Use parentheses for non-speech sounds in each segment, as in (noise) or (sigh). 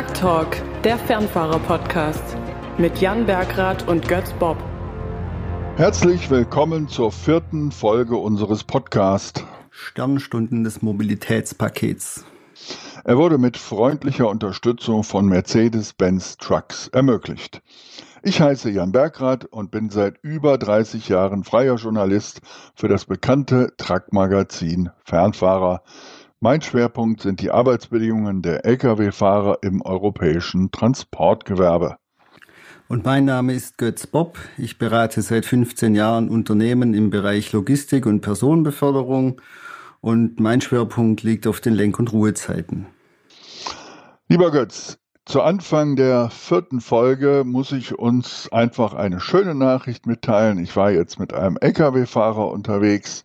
Truck Talk, der Fernfahrer-Podcast mit Jan Bergrath und Götz Bob. Herzlich willkommen zur vierten Folge unseres Podcasts. Sternstunden des Mobilitätspakets. Er wurde mit freundlicher Unterstützung von Mercedes-Benz Trucks ermöglicht. Ich heiße Jan Bergrath und bin seit über 30 Jahren freier Journalist für das bekannte Truck-Magazin Fernfahrer mein Schwerpunkt sind die Arbeitsbedingungen der Lkw-Fahrer im europäischen Transportgewerbe. Und mein Name ist Götz Bob. Ich berate seit 15 Jahren Unternehmen im Bereich Logistik und Personenbeförderung und mein Schwerpunkt liegt auf den Lenk- und Ruhezeiten. Lieber Götz, zu Anfang der vierten Folge muss ich uns einfach eine schöne Nachricht mitteilen. Ich war jetzt mit einem Lkw-Fahrer unterwegs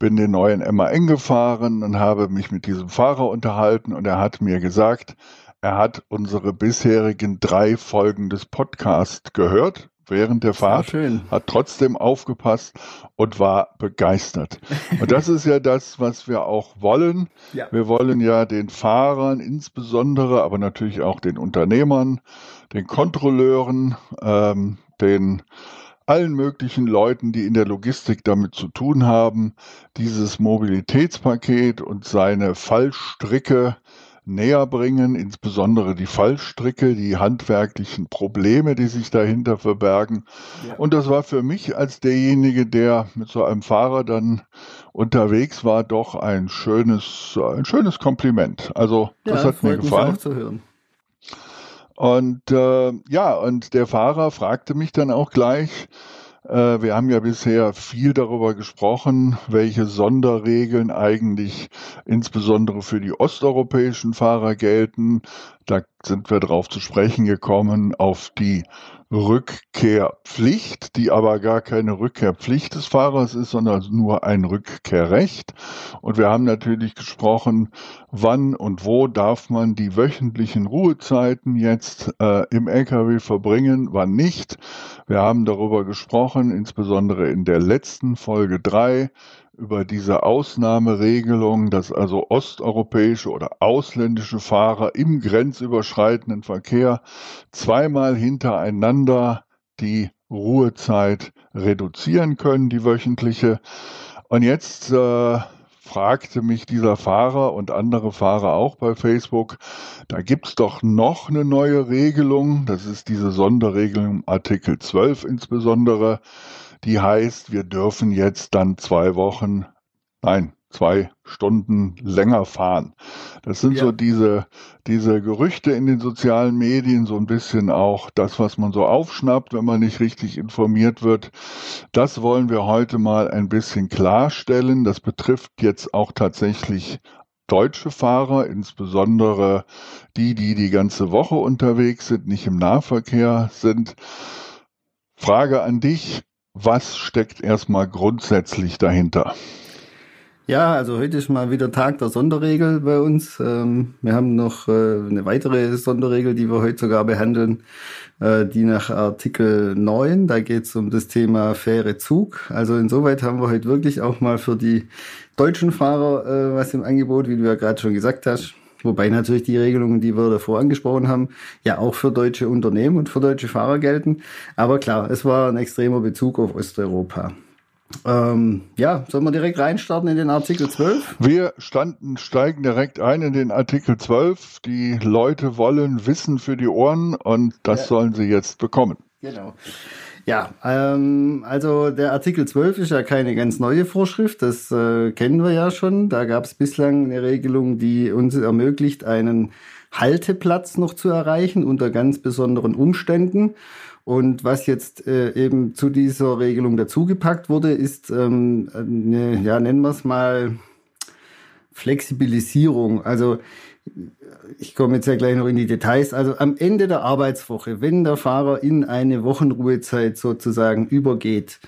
bin den neuen MAN gefahren und habe mich mit diesem Fahrer unterhalten und er hat mir gesagt, er hat unsere bisherigen drei Folgen des Podcasts gehört während der Fahrt, hat trotzdem aufgepasst und war begeistert. Und das ist ja das, was wir auch wollen. (laughs) Ja. Wir wollen ja den Fahrern insbesondere, aber natürlich auch den Unternehmern, den Kontrolleuren, ähm, den allen möglichen Leuten, die in der Logistik damit zu tun haben, dieses Mobilitätspaket und seine Fallstricke näher bringen, insbesondere die Fallstricke, die handwerklichen Probleme, die sich dahinter verbergen. Ja. Und das war für mich als derjenige, der mit so einem Fahrer dann unterwegs war, doch ein schönes, ein schönes Kompliment. Also das ja, hat mir gefallen. Mich auch zu hören. Und äh, ja, und der Fahrer fragte mich dann auch gleich, äh, wir haben ja bisher viel darüber gesprochen, welche Sonderregeln eigentlich insbesondere für die osteuropäischen Fahrer gelten. Da sind wir drauf zu sprechen gekommen auf die Rückkehrpflicht, die aber gar keine Rückkehrpflicht des Fahrers ist, sondern nur ein Rückkehrrecht. Und wir haben natürlich gesprochen, wann und wo darf man die wöchentlichen Ruhezeiten jetzt äh, im Lkw verbringen, wann nicht. Wir haben darüber gesprochen, insbesondere in der letzten Folge drei über diese Ausnahmeregelung, dass also osteuropäische oder ausländische Fahrer im grenzüberschreitenden Verkehr zweimal hintereinander die Ruhezeit reduzieren können, die wöchentliche. Und jetzt äh, fragte mich dieser Fahrer und andere Fahrer auch bei Facebook, da gibt's doch noch eine neue Regelung, das ist diese Sonderregelung Artikel 12 insbesondere, die heißt, wir dürfen jetzt dann zwei Wochen, nein, zwei Stunden länger fahren. Das sind ja. so diese, diese Gerüchte in den sozialen Medien, so ein bisschen auch das, was man so aufschnappt, wenn man nicht richtig informiert wird. Das wollen wir heute mal ein bisschen klarstellen. Das betrifft jetzt auch tatsächlich deutsche Fahrer, insbesondere die, die die ganze Woche unterwegs sind, nicht im Nahverkehr sind. Frage an dich, was steckt erstmal grundsätzlich dahinter? Ja, also heute ist mal wieder Tag der Sonderregel bei uns. Ähm, wir haben noch äh, eine weitere Sonderregel, die wir heute sogar behandeln, äh, die nach Artikel 9, da geht es um das Thema faire Zug. Also insoweit haben wir heute wirklich auch mal für die deutschen Fahrer äh, was im Angebot, wie du ja gerade schon gesagt hast. Wobei natürlich die Regelungen, die wir davor angesprochen haben, ja auch für deutsche Unternehmen und für deutsche Fahrer gelten. Aber klar, es war ein extremer Bezug auf Osteuropa. Ähm, ja, sollen wir direkt reinstarten in den Artikel 12? Wir standen, steigen direkt ein in den Artikel 12. Die Leute wollen Wissen für die Ohren und das ja. sollen sie jetzt bekommen. Genau. Ja, ähm, also der Artikel 12 ist ja keine ganz neue Vorschrift, das äh, kennen wir ja schon. Da gab es bislang eine Regelung, die uns ermöglicht, einen Halteplatz noch zu erreichen unter ganz besonderen Umständen. Und was jetzt äh, eben zu dieser Regelung dazugepackt wurde, ist ähm, eine, ja, nennen wir es mal Flexibilisierung. Also ich komme jetzt ja gleich noch in die Details. Also am Ende der Arbeitswoche, wenn der Fahrer in eine Wochenruhezeit sozusagen übergeht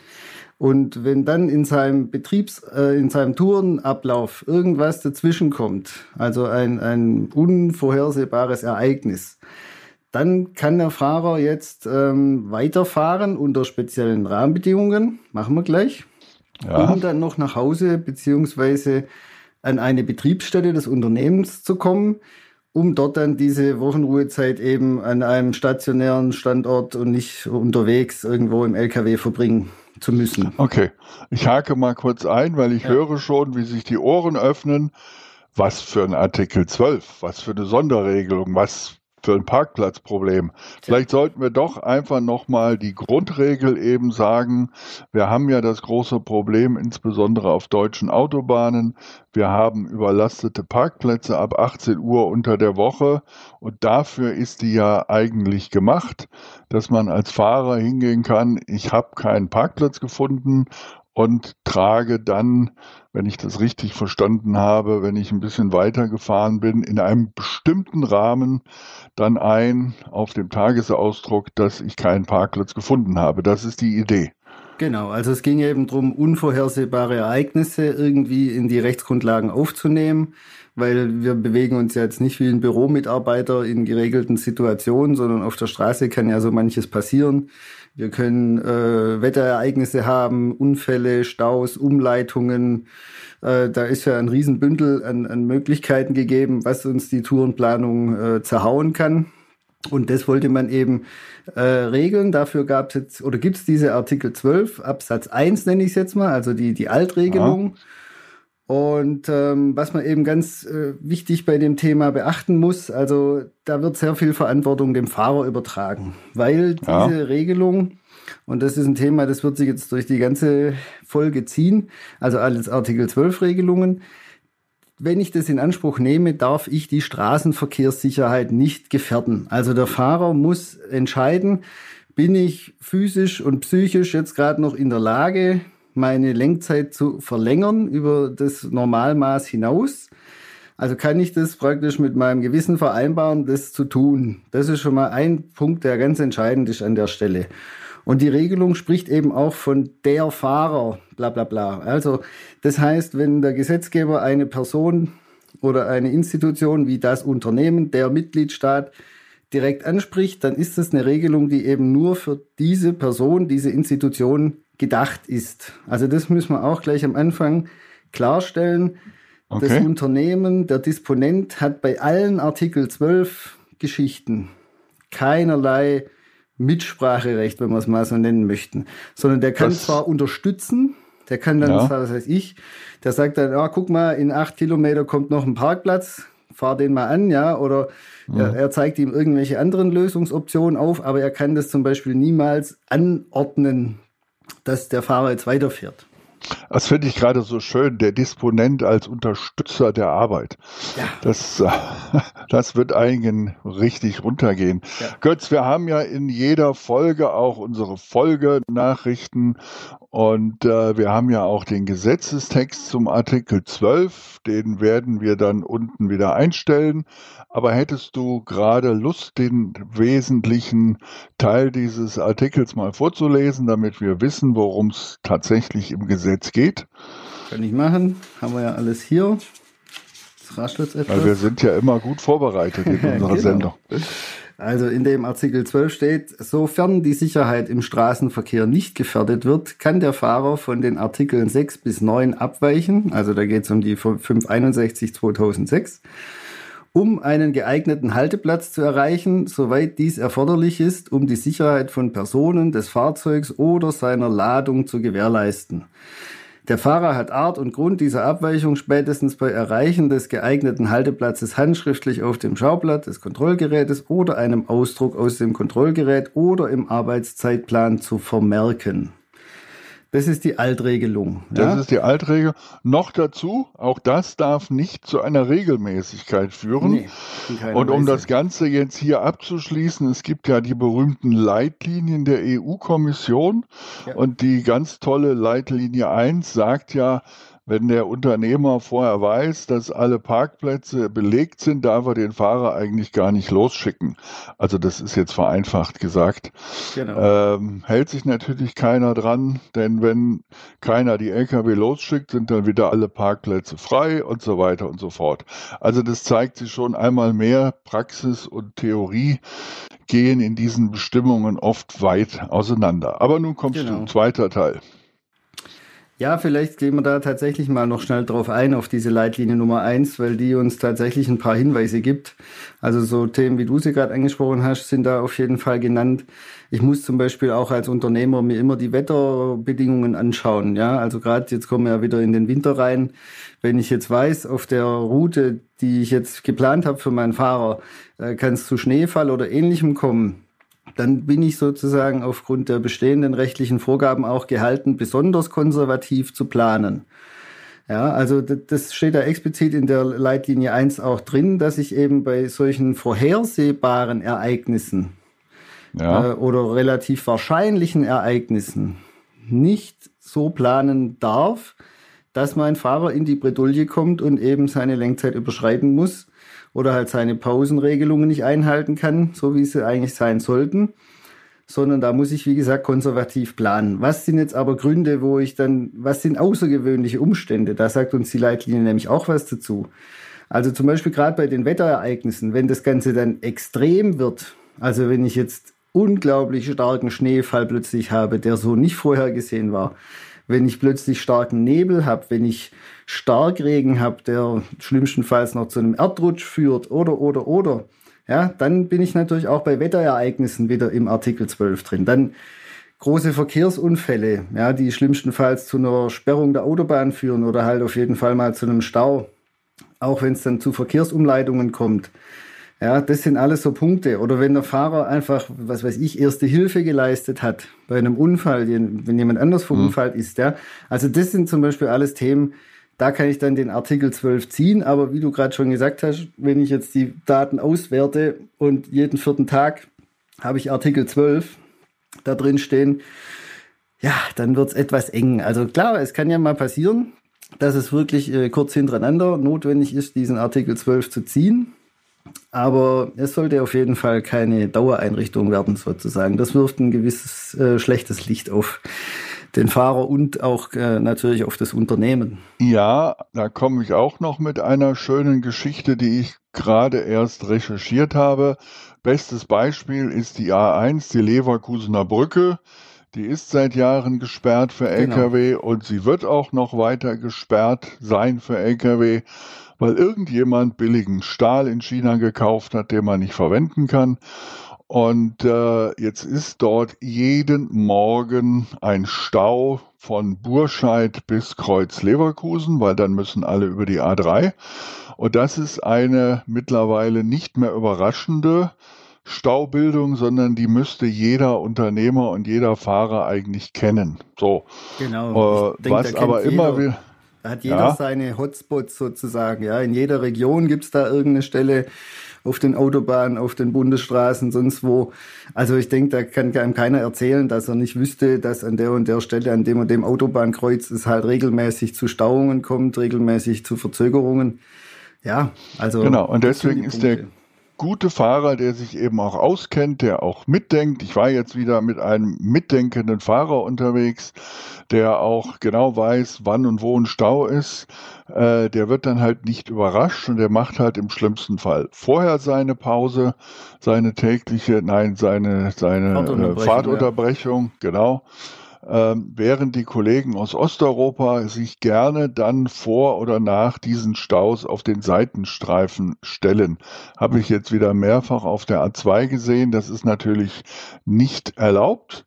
und wenn dann in seinem Betriebs-, äh, in seinem Tourenablauf irgendwas dazwischen kommt, also ein, ein unvorhersehbares Ereignis, dann kann der Fahrer jetzt ähm, weiterfahren unter speziellen Rahmenbedingungen, machen wir gleich, ja. um dann noch nach Hause beziehungsweise an eine Betriebsstätte des Unternehmens zu kommen um dort dann diese Wochenruhezeit eben an einem stationären Standort und nicht unterwegs irgendwo im LKW verbringen zu müssen. Okay, ich hake mal kurz ein, weil ich ja. höre schon, wie sich die Ohren öffnen. Was für ein Artikel 12, was für eine Sonderregelung, was für ein Parkplatzproblem. Vielleicht sollten wir doch einfach nochmal die Grundregel eben sagen. Wir haben ja das große Problem, insbesondere auf deutschen Autobahnen. Wir haben überlastete Parkplätze ab 18 Uhr unter der Woche und dafür ist die ja eigentlich gemacht, dass man als Fahrer hingehen kann, ich habe keinen Parkplatz gefunden und trage dann, wenn ich das richtig verstanden habe, wenn ich ein bisschen weiter gefahren bin, in einem bestimmten Rahmen dann ein auf dem Tagesausdruck, dass ich keinen Parkplatz gefunden habe. Das ist die Idee. Genau, also es ging eben darum, unvorhersehbare Ereignisse irgendwie in die Rechtsgrundlagen aufzunehmen, weil wir bewegen uns ja jetzt nicht wie ein Büromitarbeiter in geregelten Situationen, sondern auf der Straße kann ja so manches passieren. Wir können äh, Wetterereignisse haben, Unfälle, Staus, Umleitungen. Äh, da ist ja ein Riesenbündel an, an Möglichkeiten gegeben, was uns die Tourenplanung äh, zerhauen kann. Und das wollte man eben äh, regeln. Dafür gab es jetzt, oder gibt es diese Artikel 12, Absatz 1 nenne ich es jetzt mal, also die, die Altregelung. Ja. Und ähm, was man eben ganz äh, wichtig bei dem Thema beachten muss, also da wird sehr viel Verantwortung dem Fahrer übertragen, weil diese ja. Regelung, und das ist ein Thema, das wird sich jetzt durch die ganze Folge ziehen, also alles Artikel 12 Regelungen, wenn ich das in Anspruch nehme, darf ich die Straßenverkehrssicherheit nicht gefährden. Also der Fahrer muss entscheiden, bin ich physisch und psychisch jetzt gerade noch in der Lage, meine Lenkzeit zu verlängern über das Normalmaß hinaus. Also kann ich das praktisch mit meinem Gewissen vereinbaren, das zu tun. Das ist schon mal ein Punkt, der ganz entscheidend ist an der Stelle. Und die Regelung spricht eben auch von der Fahrer, bla bla bla. Also das heißt, wenn der Gesetzgeber eine Person oder eine Institution wie das Unternehmen, der Mitgliedstaat direkt anspricht, dann ist das eine Regelung, die eben nur für diese Person, diese Institution gedacht ist. Also das müssen wir auch gleich am Anfang klarstellen. Okay. Das Unternehmen, der Disponent hat bei allen Artikel 12 Geschichten keinerlei Mitspracherecht, wenn wir es mal so nennen möchten, sondern der kann das, zwar unterstützen, der kann dann, ja. was weiß ich, der sagt dann, ah, guck mal, in acht Kilometer kommt noch ein Parkplatz, fahr den mal an, ja, oder ja. Er, er, zeigt ihm irgendwelche anderen Lösungsoptionen auf, aber er kann das zum Beispiel niemals anordnen, dass der Fahrer jetzt weiterfährt. Das finde ich gerade so schön, der Disponent als Unterstützer der Arbeit. Ja. Das, (laughs) das wird einigen richtig runtergehen. Ja. Götz, wir haben ja in jeder Folge auch unsere Folgenachrichten und äh, wir haben ja auch den Gesetzestext zum Artikel 12, den werden wir dann unten wieder einstellen. Aber hättest du gerade Lust, den wesentlichen Teil dieses Artikels mal vorzulesen, damit wir wissen, worum es tatsächlich im Gesetz geht? Kann ich machen. Haben wir ja alles hier. Das raschelt etwas. Weil wir sind ja immer gut vorbereitet in (laughs) unserer genau. Sendung. Also in dem Artikel 12 steht, sofern die Sicherheit im Straßenverkehr nicht gefährdet wird, kann der Fahrer von den Artikeln 6 bis 9 abweichen, also da geht es um die 561 2006, um einen geeigneten Halteplatz zu erreichen, soweit dies erforderlich ist, um die Sicherheit von Personen, des Fahrzeugs oder seiner Ladung zu gewährleisten. Der Fahrer hat Art und Grund dieser Abweichung spätestens bei Erreichen des geeigneten Halteplatzes handschriftlich auf dem Schaublatt des Kontrollgerätes oder einem Ausdruck aus dem Kontrollgerät oder im Arbeitszeitplan zu vermerken. Das ist die Altregelung. Ja? Das ist die Altregel. Noch dazu, auch das darf nicht zu einer Regelmäßigkeit führen. Nee, Und um Weise. das Ganze jetzt hier abzuschließen, es gibt ja die berühmten Leitlinien der EU-Kommission ja. und die ganz tolle Leitlinie 1 sagt ja, wenn der Unternehmer vorher weiß, dass alle Parkplätze belegt sind, darf er den Fahrer eigentlich gar nicht losschicken. Also das ist jetzt vereinfacht gesagt. Genau. Ähm, hält sich natürlich keiner dran, denn wenn keiner die Lkw losschickt, sind dann wieder alle Parkplätze frei und so weiter und so fort. Also das zeigt sich schon einmal mehr, Praxis und Theorie gehen in diesen Bestimmungen oft weit auseinander. Aber nun kommt genau. zum zweiten Teil. Ja, vielleicht gehen wir da tatsächlich mal noch schnell drauf ein, auf diese Leitlinie Nummer eins, weil die uns tatsächlich ein paar Hinweise gibt. Also so Themen, wie du sie gerade angesprochen hast, sind da auf jeden Fall genannt. Ich muss zum Beispiel auch als Unternehmer mir immer die Wetterbedingungen anschauen. Ja, also gerade jetzt kommen wir ja wieder in den Winter rein. Wenn ich jetzt weiß, auf der Route, die ich jetzt geplant habe für meinen Fahrer, äh, kann es zu Schneefall oder ähnlichem kommen, dann bin ich sozusagen aufgrund der bestehenden rechtlichen Vorgaben auch gehalten, besonders konservativ zu planen. Ja, also das steht da explizit in der Leitlinie 1 auch drin, dass ich eben bei solchen vorhersehbaren Ereignissen ja. äh, oder relativ wahrscheinlichen Ereignissen nicht so planen darf, dass mein Fahrer in die Bredouille kommt und eben seine Lenkzeit überschreiten muss, oder halt seine Pausenregelungen nicht einhalten kann, so wie sie eigentlich sein sollten, sondern da muss ich, wie gesagt, konservativ planen. Was sind jetzt aber Gründe, wo ich dann, was sind außergewöhnliche Umstände? Da sagt uns die Leitlinie nämlich auch was dazu. Also zum Beispiel gerade bei den Wetterereignissen, wenn das Ganze dann extrem wird, also wenn ich jetzt unglaublich starken Schneefall plötzlich habe, der so nicht vorhergesehen war, wenn ich plötzlich starken Nebel habe, wenn ich Starkregen habe, der schlimmstenfalls noch zu einem Erdrutsch führt oder, oder, oder, ja, dann bin ich natürlich auch bei Wetterereignissen wieder im Artikel 12 drin. Dann große Verkehrsunfälle, ja, die schlimmstenfalls zu einer Sperrung der Autobahn führen oder halt auf jeden Fall mal zu einem Stau. Auch wenn es dann zu Verkehrsumleitungen kommt. Ja, das sind alles so Punkte. Oder wenn der Fahrer einfach, was weiß ich, erste Hilfe geleistet hat bei einem Unfall, wenn jemand anders verunfallt mhm. ist, ja. Also das sind zum Beispiel alles Themen, da kann ich dann den Artikel 12 ziehen. Aber wie du gerade schon gesagt hast, wenn ich jetzt die Daten auswerte und jeden vierten Tag habe ich Artikel 12 da drin stehen, ja, dann wird es etwas eng. Also klar, es kann ja mal passieren, dass es wirklich äh, kurz hintereinander notwendig ist, diesen Artikel 12 zu ziehen. Aber es sollte auf jeden Fall keine Dauereinrichtung werden, sozusagen. Das wirft ein gewisses äh, schlechtes Licht auf den Fahrer und auch äh, natürlich auf das Unternehmen. Ja, da komme ich auch noch mit einer schönen Geschichte, die ich gerade erst recherchiert habe. Bestes Beispiel ist die A1, die Leverkusener Brücke. Die ist seit Jahren gesperrt für Lkw genau. und sie wird auch noch weiter gesperrt sein für Lkw weil irgendjemand billigen Stahl in China gekauft hat, den man nicht verwenden kann. Und äh, jetzt ist dort jeden Morgen ein Stau von Burscheid bis Kreuz Leverkusen, weil dann müssen alle über die A3. Und das ist eine mittlerweile nicht mehr überraschende Staubildung, sondern die müsste jeder Unternehmer und jeder Fahrer eigentlich kennen. So. Genau. Äh, denke, was aber immer wieder da hat jeder ja. seine Hotspots sozusagen. Ja, in jeder Region gibt's da irgendeine Stelle auf den Autobahnen, auf den Bundesstraßen, sonst wo. Also ich denke, da kann einem keiner erzählen, dass er nicht wüsste, dass an der und der Stelle, an dem und dem Autobahnkreuz es halt regelmäßig zu Stauungen kommt, regelmäßig zu Verzögerungen. Ja, also. Genau, und deswegen ist der gute Fahrer, der sich eben auch auskennt, der auch mitdenkt. Ich war jetzt wieder mit einem mitdenkenden Fahrer unterwegs, der auch genau weiß, wann und wo ein Stau ist. Äh, der wird dann halt nicht überrascht und der macht halt im schlimmsten Fall vorher seine Pause, seine tägliche, nein, seine, seine Fahrtunterbrechung, äh, Fahrtunterbrechung ja. genau ähm, während die Kollegen aus Osteuropa sich gerne dann vor oder nach diesen Staus auf den Seitenstreifen stellen. Habe ich jetzt wieder mehrfach auf der A2 gesehen. Das ist natürlich nicht erlaubt,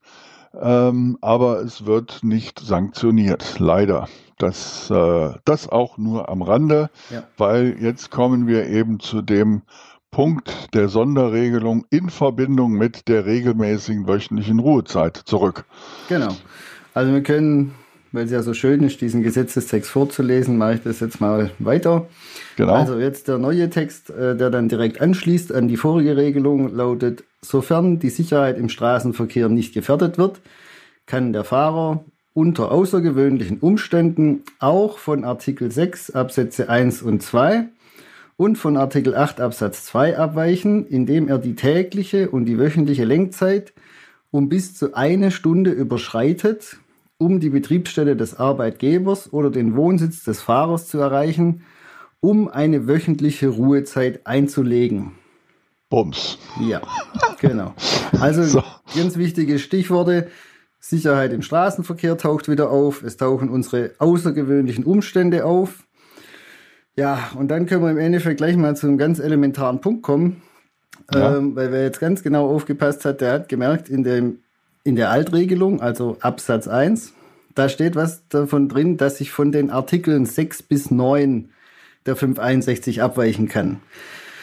ähm, aber es wird nicht sanktioniert, leider. Das, äh, das auch nur am Rande, ja. weil jetzt kommen wir eben zu dem Punkt der Sonderregelung in Verbindung mit der regelmäßigen wöchentlichen Ruhezeit zurück. Genau. Also wir können, weil es ja so schön ist, diesen Gesetzestext vorzulesen, mache ich das jetzt mal weiter. Genau. Also jetzt der neue Text, äh, der dann direkt anschließt an die vorige Regelung, lautet, sofern die Sicherheit im Straßenverkehr nicht gefährdet wird, kann der Fahrer unter außergewöhnlichen Umständen auch von Artikel 6 Absätze 1 und 2 und von Artikel 8 Absatz 2 abweichen, indem er die tägliche und die wöchentliche Lenkzeit um bis zu eine Stunde überschreitet, um die Betriebsstätte des Arbeitgebers oder den Wohnsitz des Fahrers zu erreichen, um eine wöchentliche Ruhezeit einzulegen. Bums. Ja, genau. Also (laughs) so. ganz wichtige Stichworte. Sicherheit im Straßenverkehr taucht wieder auf. Es tauchen unsere außergewöhnlichen Umstände auf. Ja, und dann können wir im Endeffekt gleich mal zu einem ganz elementaren Punkt kommen. Ja. Ähm, weil wer jetzt ganz genau aufgepasst hat, der hat gemerkt, in, dem, in der Altregelung, also Absatz 1, da steht was davon drin, dass ich von den Artikeln 6 bis 9 der 561 abweichen kann.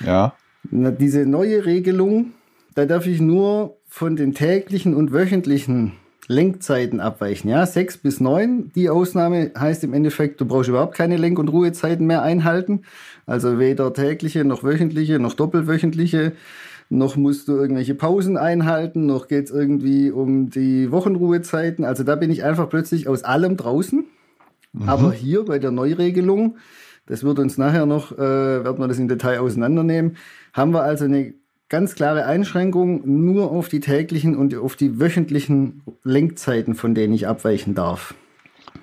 Ja. Diese neue Regelung, da darf ich nur von den täglichen und wöchentlichen Lenkzeiten abweichen. Ja, sechs bis neun. Die Ausnahme heißt im Endeffekt, du brauchst überhaupt keine Lenk- und Ruhezeiten mehr einhalten. Also weder tägliche noch wöchentliche noch doppelwöchentliche. Noch musst du irgendwelche Pausen einhalten, noch geht's irgendwie um die Wochenruhezeiten. Also da bin ich einfach plötzlich aus allem draußen. Mhm. Aber hier bei der Neuregelung, das wird uns nachher noch, äh, werden wir das im Detail auseinandernehmen, haben wir also eine ganz klare Einschränkung nur auf die täglichen und auf die wöchentlichen Lenkzeiten, von denen ich abweichen darf.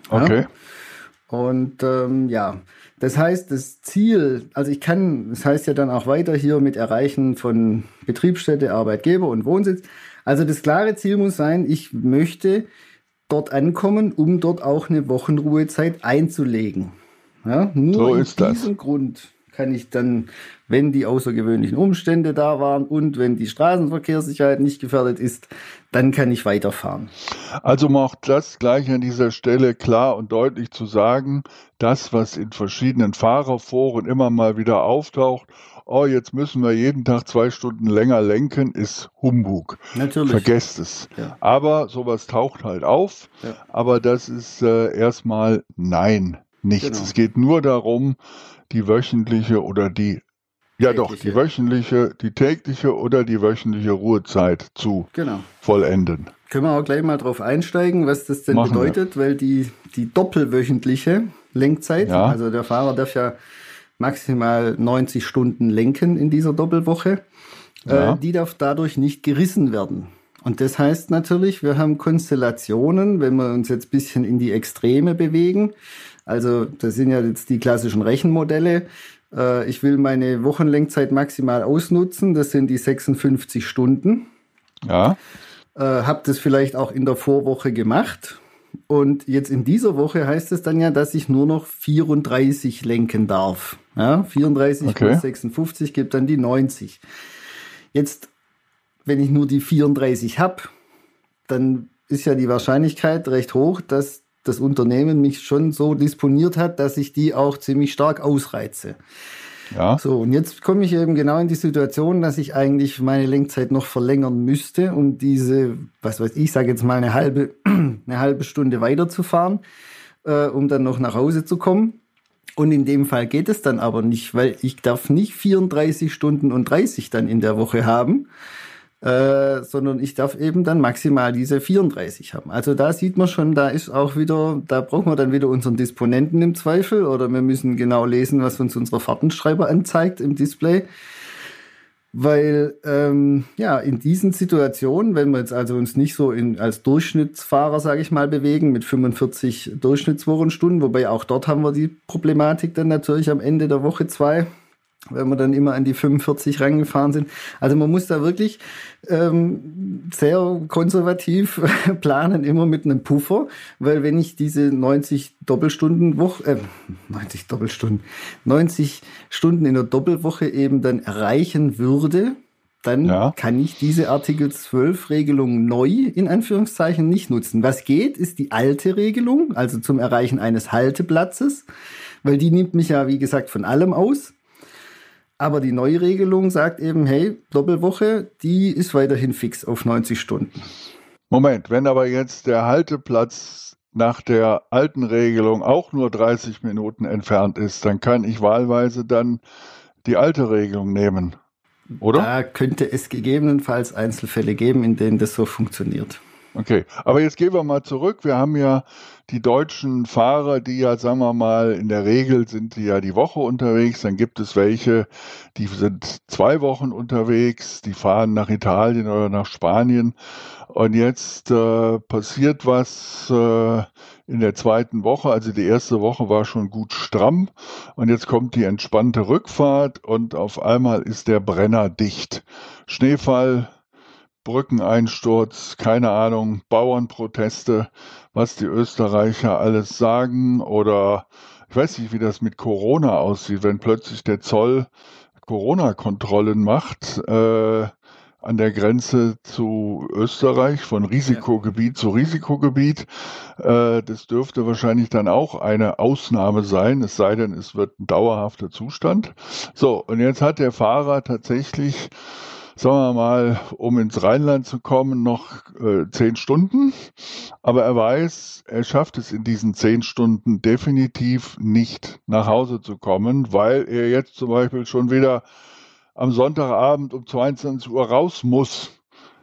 Okay. Ja? Und ähm, ja, das heißt, das Ziel, also ich kann, das heißt ja dann auch weiter hier mit Erreichen von Betriebsstätte, Arbeitgeber und Wohnsitz. Also das klare Ziel muss sein, ich möchte dort ankommen, um dort auch eine Wochenruhezeit einzulegen. Ja, nur so aus diesem Grund kann ich dann, wenn die außergewöhnlichen Umstände da waren und wenn die Straßenverkehrssicherheit nicht gefährdet ist, dann kann ich weiterfahren. Also macht das gleich an dieser Stelle klar und deutlich zu sagen, das, was in verschiedenen Fahrerforen immer mal wieder auftaucht, oh, jetzt müssen wir jeden Tag zwei Stunden länger lenken, ist Humbug. Natürlich. Vergesst es. Ja. Aber sowas taucht halt auf. Ja. Aber das ist äh, erstmal nein, nichts. Genau. Es geht nur darum, die wöchentliche oder die ja doch, die wöchentliche, die tägliche oder die wöchentliche Ruhezeit zu genau. vollenden. Können wir auch gleich mal drauf einsteigen, was das denn Machen bedeutet, wir. weil die, die doppelwöchentliche Lenkzeit, ja. also der Fahrer darf ja maximal 90 Stunden lenken in dieser Doppelwoche, äh, ja. äh, die darf dadurch nicht gerissen werden. Und das heißt natürlich, wir haben Konstellationen, wenn wir uns jetzt ein bisschen in die Extreme bewegen, also das sind ja jetzt die klassischen Rechenmodelle. Äh, ich will meine Wochenlenkzeit maximal ausnutzen. Das sind die 56 Stunden. Ja. Äh, hab das vielleicht auch in der Vorwoche gemacht. Und jetzt in dieser Woche heißt es dann ja, dass ich nur noch 34 lenken darf. Ja, 34 okay. plus 56 gibt dann die 90. Jetzt, wenn ich nur die 34 habe, dann ist ja die Wahrscheinlichkeit recht hoch, dass das Unternehmen mich schon so disponiert hat, dass ich die auch ziemlich stark ausreize. Ja. So, und jetzt komme ich eben genau in die Situation, dass ich eigentlich meine Lenkzeit noch verlängern müsste, um diese, was weiß ich, sage jetzt mal eine halbe, (clears throat) eine halbe Stunde weiterzufahren, äh, um dann noch nach Hause zu kommen. Und in dem Fall geht es dann aber nicht, weil ich darf nicht 34 Stunden und 30 dann in der Woche haben, äh, sondern ich darf eben dann maximal diese 34 haben. Also da sieht man schon, da ist auch wieder, da brauchen wir dann wieder unseren Disponenten im Zweifel oder wir müssen genau lesen, was uns unser Fahrtenschreiber anzeigt im Display. Weil ähm, ja in diesen Situationen, wenn wir jetzt also uns nicht so in, als Durchschnittsfahrer, sage ich mal, bewegen mit 45 Durchschnittswochenstunden, wobei auch dort haben wir die Problematik dann natürlich am Ende der Woche zwei, wenn wir dann immer an die 45 rangefahren sind. Also man muss da wirklich ähm, sehr konservativ (laughs) planen, immer mit einem Puffer, weil wenn ich diese 90 Doppelstunden Woche, äh, 90 Doppelstunden, 90 Stunden in der Doppelwoche eben dann erreichen würde, dann ja. kann ich diese Artikel 12 Regelung neu in Anführungszeichen nicht nutzen. Was geht, ist die alte Regelung, also zum Erreichen eines Halteplatzes, weil die nimmt mich ja, wie gesagt, von allem aus. Aber die Neuregelung sagt eben, hey, Doppelwoche, die ist weiterhin fix auf 90 Stunden. Moment, wenn aber jetzt der Halteplatz nach der alten Regelung auch nur 30 Minuten entfernt ist, dann kann ich wahlweise dann die alte Regelung nehmen, oder? Da könnte es gegebenenfalls Einzelfälle geben, in denen das so funktioniert. Okay, aber jetzt gehen wir mal zurück. Wir haben ja die deutschen Fahrer, die ja, sagen wir mal, in der Regel sind die ja die Woche unterwegs. Dann gibt es welche, die sind zwei Wochen unterwegs, die fahren nach Italien oder nach Spanien. Und jetzt äh, passiert was äh, in der zweiten Woche. Also die erste Woche war schon gut stramm. Und jetzt kommt die entspannte Rückfahrt und auf einmal ist der Brenner dicht. Schneefall, Brückeneinsturz, keine Ahnung, Bauernproteste, was die Österreicher alles sagen oder ich weiß nicht, wie das mit Corona aussieht, wenn plötzlich der Zoll Corona-Kontrollen macht äh, an der Grenze zu Österreich, von Risikogebiet ja. zu Risikogebiet. Äh, das dürfte wahrscheinlich dann auch eine Ausnahme sein, es sei denn, es wird ein dauerhafter Zustand. So, und jetzt hat der Fahrer tatsächlich sagen wir mal, um ins Rheinland zu kommen, noch äh, zehn Stunden. Aber er weiß, er schafft es in diesen zehn Stunden definitiv nicht nach Hause zu kommen, weil er jetzt zum Beispiel schon wieder am Sonntagabend um 22 Uhr raus muss.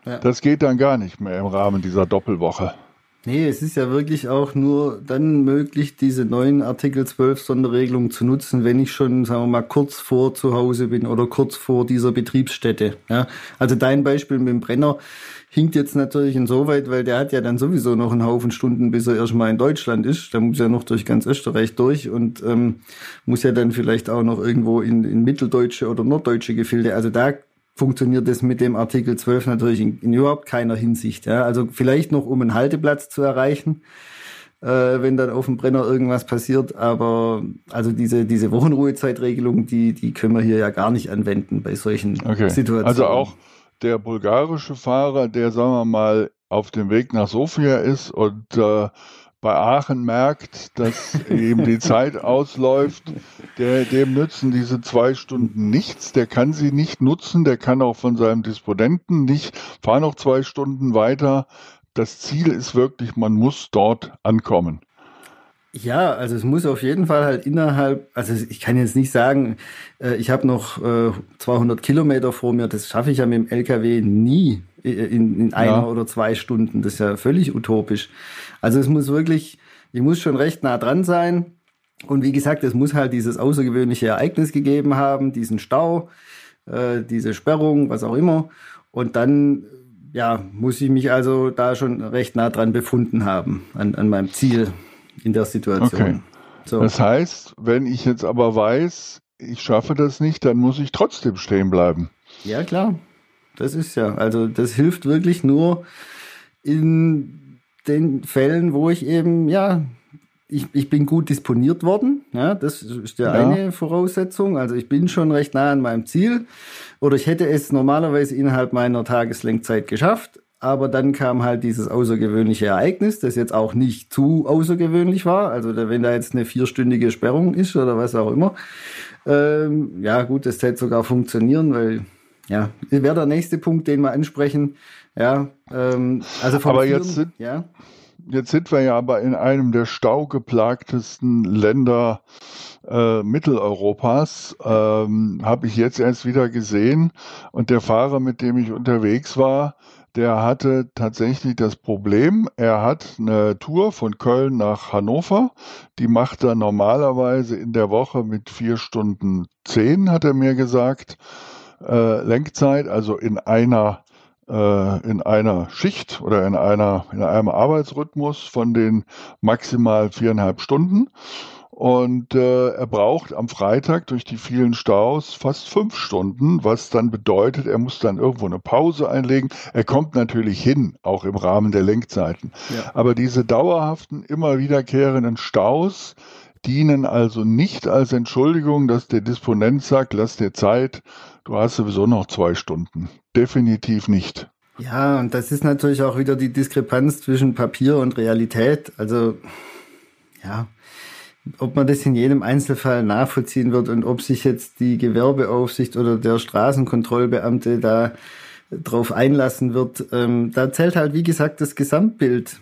Ja. Das geht dann gar nicht mehr im Rahmen dieser Doppelwoche. Nee, es ist ja wirklich auch nur dann möglich, diese neuen Artikel 12 Sonderregelungen zu nutzen, wenn ich schon, sagen wir mal, kurz vor zu Hause bin oder kurz vor dieser Betriebsstätte. Ja, also dein Beispiel mit dem Brenner hinkt jetzt natürlich insoweit, weil der hat ja dann sowieso noch einen Haufen Stunden, bis er erstmal in Deutschland ist. Der muss ja noch durch ganz Österreich durch und ähm, muss ja dann vielleicht auch noch irgendwo in, in mitteldeutsche oder norddeutsche Gefilde. Also da funktioniert das mit dem Artikel 12 natürlich in, in überhaupt keiner Hinsicht. Ja? Also vielleicht noch, um einen Halteplatz zu erreichen, äh, wenn dann auf dem Brenner irgendwas passiert. Aber also diese, diese Wochenruhezeitregelung, die, die können wir hier ja gar nicht anwenden bei solchen okay. Situationen. Also auch der bulgarische Fahrer, der, sagen wir mal, auf dem Weg nach Sofia ist und äh, bei Aachen merkt, dass ihm die Zeit (laughs) ausläuft, der, dem nützen diese zwei Stunden nichts. Der kann sie nicht nutzen. Der kann auch von seinem Disponenten nicht, fahr noch zwei Stunden weiter. Das Ziel ist wirklich, man muss dort ankommen. Ja, also es muss auf jeden Fall halt innerhalb, also ich kann jetzt nicht sagen, äh, ich habe noch äh, 200 Kilometer vor mir, das schaffe ich ja mit dem LKW nie in, in einer ja. oder zwei Stunden. Das ist ja völlig utopisch. Also es muss wirklich, ich muss schon recht nah dran sein. Und wie gesagt, es muss halt dieses außergewöhnliche Ereignis gegeben haben, diesen Stau, äh, diese Sperrung, was auch immer. Und dann, ja, muss ich mich also da schon recht nah dran befunden haben, an, an meinem Ziel in der Situation. Okay. So. Das heißt, wenn ich jetzt aber weiß, ich schaffe das nicht, dann muss ich trotzdem stehen bleiben. Ja, klar. Das ist ja, also das hilft wirklich nur in den Fällen, wo ich eben, ja, ich, ich bin gut disponiert worden. Ja, das ist ja, ja, eine Voraussetzung. Also ich bin schon recht nah an meinem Ziel. Oder ich hätte es normalerweise innerhalb meiner Tageslenkzeit geschafft. Aber dann kam halt dieses außergewöhnliche Ereignis, das jetzt auch nicht zu außergewöhnlich war. Also wenn da jetzt eine vierstündige Sperrung ist oder was auch immer. Ähm, ja gut, das hätte sogar funktionieren, weil ja, wäre der nächste Punkt, den wir ansprechen. Ja, ähm, also vom Aber Firmen, jetzt sind, ja. jetzt sind wir ja aber in einem der staugeplagtesten Länder äh, Mitteleuropas. Ähm, Habe ich jetzt erst wieder gesehen. Und der Fahrer, mit dem ich unterwegs war, der hatte tatsächlich das Problem, er hat eine Tour von Köln nach Hannover, die macht er normalerweise in der Woche mit vier Stunden zehn, hat er mir gesagt äh, Lenkzeit, also in einer äh, in einer Schicht oder in einer in einem Arbeitsrhythmus von den maximal viereinhalb Stunden. Und äh, er braucht am Freitag durch die vielen Staus fast fünf Stunden, was dann bedeutet, er muss dann irgendwo eine Pause einlegen. Er kommt natürlich hin, auch im Rahmen der Lenkzeiten. Ja. Aber diese dauerhaften, immer wiederkehrenden Staus dienen also nicht als Entschuldigung, dass der Disponent sagt, lass dir Zeit, du hast sowieso noch zwei Stunden. Definitiv nicht. Ja, und das ist natürlich auch wieder die Diskrepanz zwischen Papier und Realität. Also, ja, ob man das in jedem Einzelfall nachvollziehen wird und ob sich jetzt die Gewerbeaufsicht oder der Straßenkontrollbeamte da drauf einlassen wird, ähm, da zählt halt, wie gesagt, das Gesamtbild.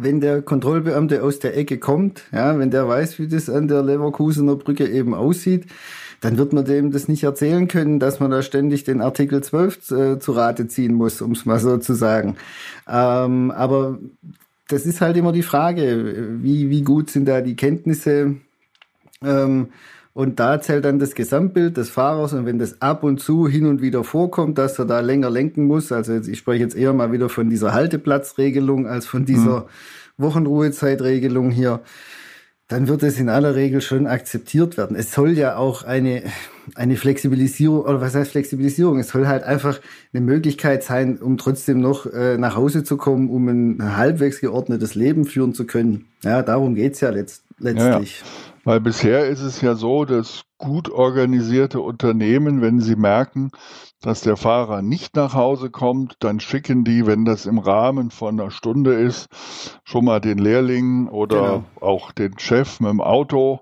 Wenn der Kontrollbeamte aus der Ecke kommt, ja, wenn der weiß, wie das an der Leverkusener Brücke eben aussieht, dann wird man dem das nicht erzählen können, dass man da ständig den Artikel 12 äh, zu Rate ziehen muss, um es mal so zu sagen. Ähm, aber das ist halt immer die Frage, wie, wie gut sind da die Kenntnisse? Ähm, und da zählt dann das Gesamtbild des Fahrers. Und wenn das ab und zu hin und wieder vorkommt, dass er da länger lenken muss, also jetzt, ich spreche jetzt eher mal wieder von dieser Halteplatzregelung als von dieser mhm. Wochenruhezeitregelung hier, dann wird es in aller Regel schon akzeptiert werden. Es soll ja auch eine, eine Flexibilisierung, oder was heißt Flexibilisierung? Es soll halt einfach eine Möglichkeit sein, um trotzdem noch äh, nach Hause zu kommen, um ein halbwegs geordnetes Leben führen zu können. Ja, darum geht's ja letzt, letztlich. Ja, ja. Weil bisher ist es ja so, dass gut organisierte Unternehmen, wenn sie merken, dass der Fahrer nicht nach Hause kommt, dann schicken die, wenn das im Rahmen von einer Stunde ist, schon mal den Lehrling oder genau. auch den Chef mit dem Auto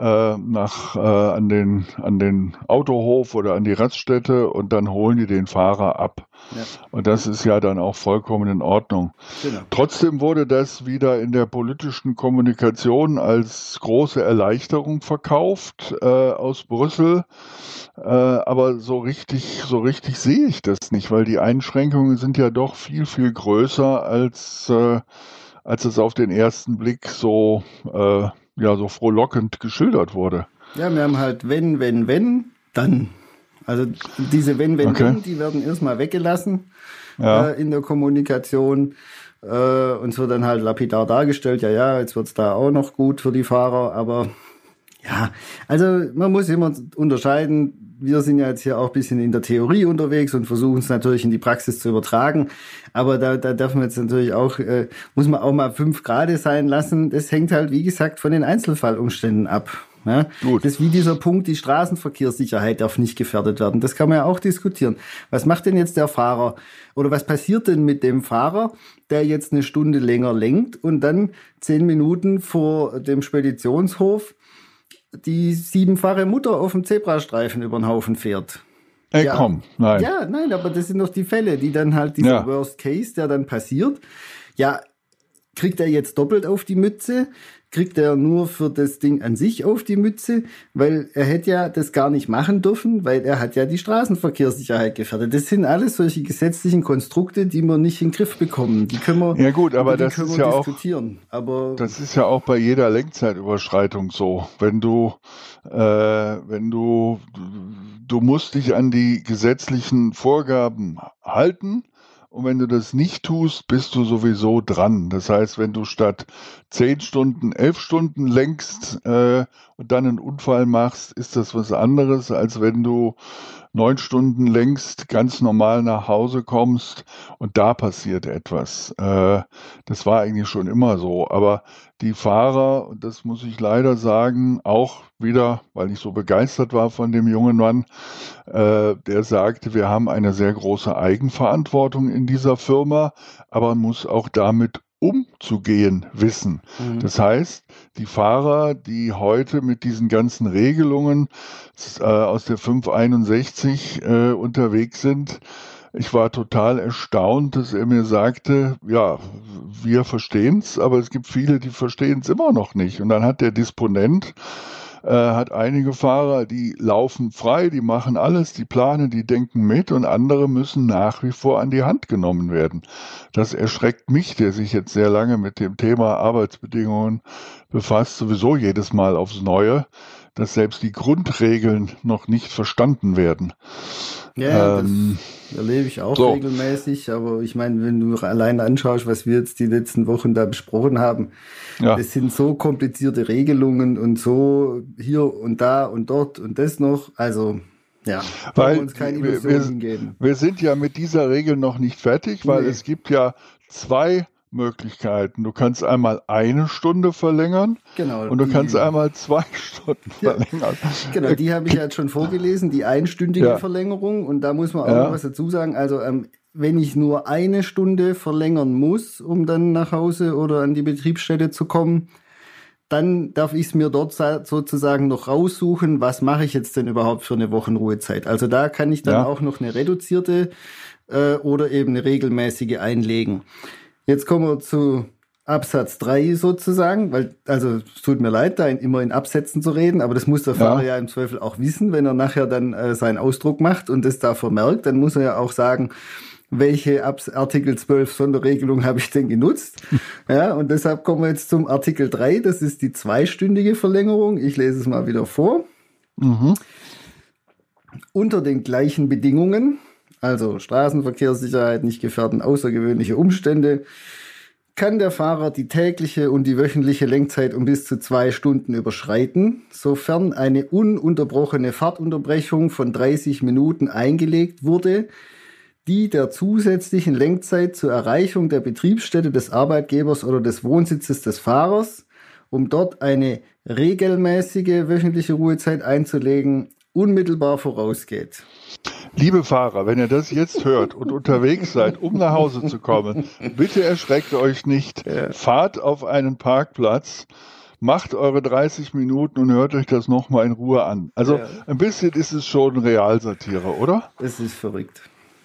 äh, nach, äh, an, den, an den Autohof oder an die Raststätte und dann holen die den Fahrer ab. Ja. Und das ist ja dann auch vollkommen in Ordnung. Genau. Trotzdem wurde das wieder in der politischen Kommunikation als große Erleichterung verkauft äh, aus Brüssel. Äh, aber so richtig, so richtig sehe ich das nicht, weil die Einschränkungen sind ja doch viel, viel größer als, äh, als es auf den ersten Blick so äh, ja so frohlockend geschildert wurde. Ja, wir haben halt wenn, wenn, wenn, dann. Also diese wenn, wenn, okay. wenn, die werden erstmal weggelassen ja. äh, in der Kommunikation. Äh, und es wird dann halt lapidar dargestellt, ja, ja, jetzt wird's da auch noch gut für die Fahrer, aber ja, also man muss immer unterscheiden. Wir sind ja jetzt hier auch ein bisschen in der Theorie unterwegs und versuchen es natürlich in die Praxis zu übertragen. Aber da, da darf man jetzt natürlich auch, äh, muss man auch mal fünf Grade sein lassen. Das hängt halt, wie gesagt, von den Einzelfallumständen ab. Ja, Gut. Das ist wie dieser Punkt, die Straßenverkehrssicherheit darf nicht gefährdet werden. Das kann man ja auch diskutieren. Was macht denn jetzt der Fahrer? Oder was passiert denn mit dem Fahrer, der jetzt eine Stunde länger lenkt und dann zehn Minuten vor dem Speditionshof die siebenfache Mutter auf dem Zebrastreifen über den Haufen fährt. Ey, ja, komm, nein. Ja, nein, aber das sind doch die Fälle, die dann halt dieser ja. Worst Case, der dann passiert. Ja, kriegt er jetzt doppelt auf die Mütze? Kriegt er nur für das Ding an sich auf die Mütze, weil er hätte ja das gar nicht machen dürfen, weil er hat ja die Straßenverkehrssicherheit gefährdet. Das sind alles solche gesetzlichen Konstrukte, die wir nicht in den Griff bekommen. Die können wir, ja gut, aber das ist ja auch, aber das ist ja auch bei jeder Lenkzeitüberschreitung so. Wenn du, äh, wenn du, du musst dich an die gesetzlichen Vorgaben halten und wenn du das nicht tust, bist du sowieso dran. Das heißt, wenn du statt zehn Stunden elf Stunden lenkst äh, und dann einen Unfall machst, ist das was anderes, als wenn du neun Stunden längst ganz normal nach Hause kommst und da passiert etwas. Äh, das war eigentlich schon immer so. Aber die Fahrer, das muss ich leider sagen, auch wieder, weil ich so begeistert war von dem jungen Mann, äh, der sagte, wir haben eine sehr große Eigenverantwortung in dieser Firma, aber man muss auch damit umzugehen wissen. Mhm. Das heißt, die Fahrer, die heute mit diesen ganzen Regelungen äh, aus der 561 äh, unterwegs sind, ich war total erstaunt, dass er mir sagte, ja, wir verstehen's, aber es gibt viele, die verstehen's immer noch nicht. Und dann hat der Disponent äh, hat einige Fahrer, die laufen frei, die machen alles, die planen, die denken mit und andere müssen nach wie vor an die Hand genommen werden. Das erschreckt mich, der sich jetzt sehr lange mit dem Thema Arbeitsbedingungen befasst, sowieso jedes Mal aufs Neue, dass selbst die Grundregeln noch nicht verstanden werden. Ja, ähm, das erlebe ich auch so. regelmäßig, aber ich meine, wenn du allein anschaust, was wir jetzt die letzten Wochen da besprochen haben, ja. das sind so komplizierte Regelungen und so hier und da und dort und das noch, also ja, weil wir uns keine Illusionen wir, wir, wir sind ja mit dieser Regel noch nicht fertig, weil nee. es gibt ja zwei Möglichkeiten. Du kannst einmal eine Stunde verlängern genau, und du die, kannst einmal zwei (laughs) Stunden ja, verlängern. Genau, die habe ich jetzt schon vorgelesen, die einstündige ja. Verlängerung. Und da muss man auch ja. noch was dazu sagen. Also ähm, wenn ich nur eine Stunde verlängern muss, um dann nach Hause oder an die Betriebsstätte zu kommen, dann darf ich es mir dort sozusagen noch raussuchen, was mache ich jetzt denn überhaupt für eine Wochenruhezeit. Also da kann ich dann auch noch eine reduzierte äh, oder eben eine regelmäßige einlegen. Jetzt kommen wir zu Absatz 3 sozusagen, weil, also es tut mir leid, da in, immer in Absätzen zu reden, aber das muss der Fahrer ja, ja im Zweifel auch wissen, wenn er nachher dann äh, seinen Ausdruck macht und das da vermerkt, dann muss er ja auch sagen, welche Abs Artikel 12 Sonderregelung habe ich denn genutzt? (laughs) ja, und deshalb kommen wir jetzt zum Artikel 3, das ist die zweistündige Verlängerung. Ich lese es mal wieder vor. Mhm. Unter den gleichen Bedingungen also Straßenverkehrssicherheit nicht gefährden, außergewöhnliche Umstände, kann der Fahrer die tägliche und die wöchentliche Lenkzeit um bis zu zwei Stunden überschreiten, sofern eine ununterbrochene Fahrtunterbrechung von 30 Minuten eingelegt wurde, die der zusätzlichen Lenkzeit zur Erreichung der Betriebsstätte des Arbeitgebers oder des Wohnsitzes des Fahrers, um dort eine regelmäßige wöchentliche Ruhezeit einzulegen, unmittelbar vorausgeht. Liebe Fahrer, wenn ihr das jetzt hört und unterwegs seid, um nach Hause zu kommen, bitte erschreckt euch nicht. Ja. Fahrt auf einen Parkplatz, macht eure 30 Minuten und hört euch das nochmal in Ruhe an. Also ja. ein bisschen ist es schon Realsatire, oder? Es ist verrückt.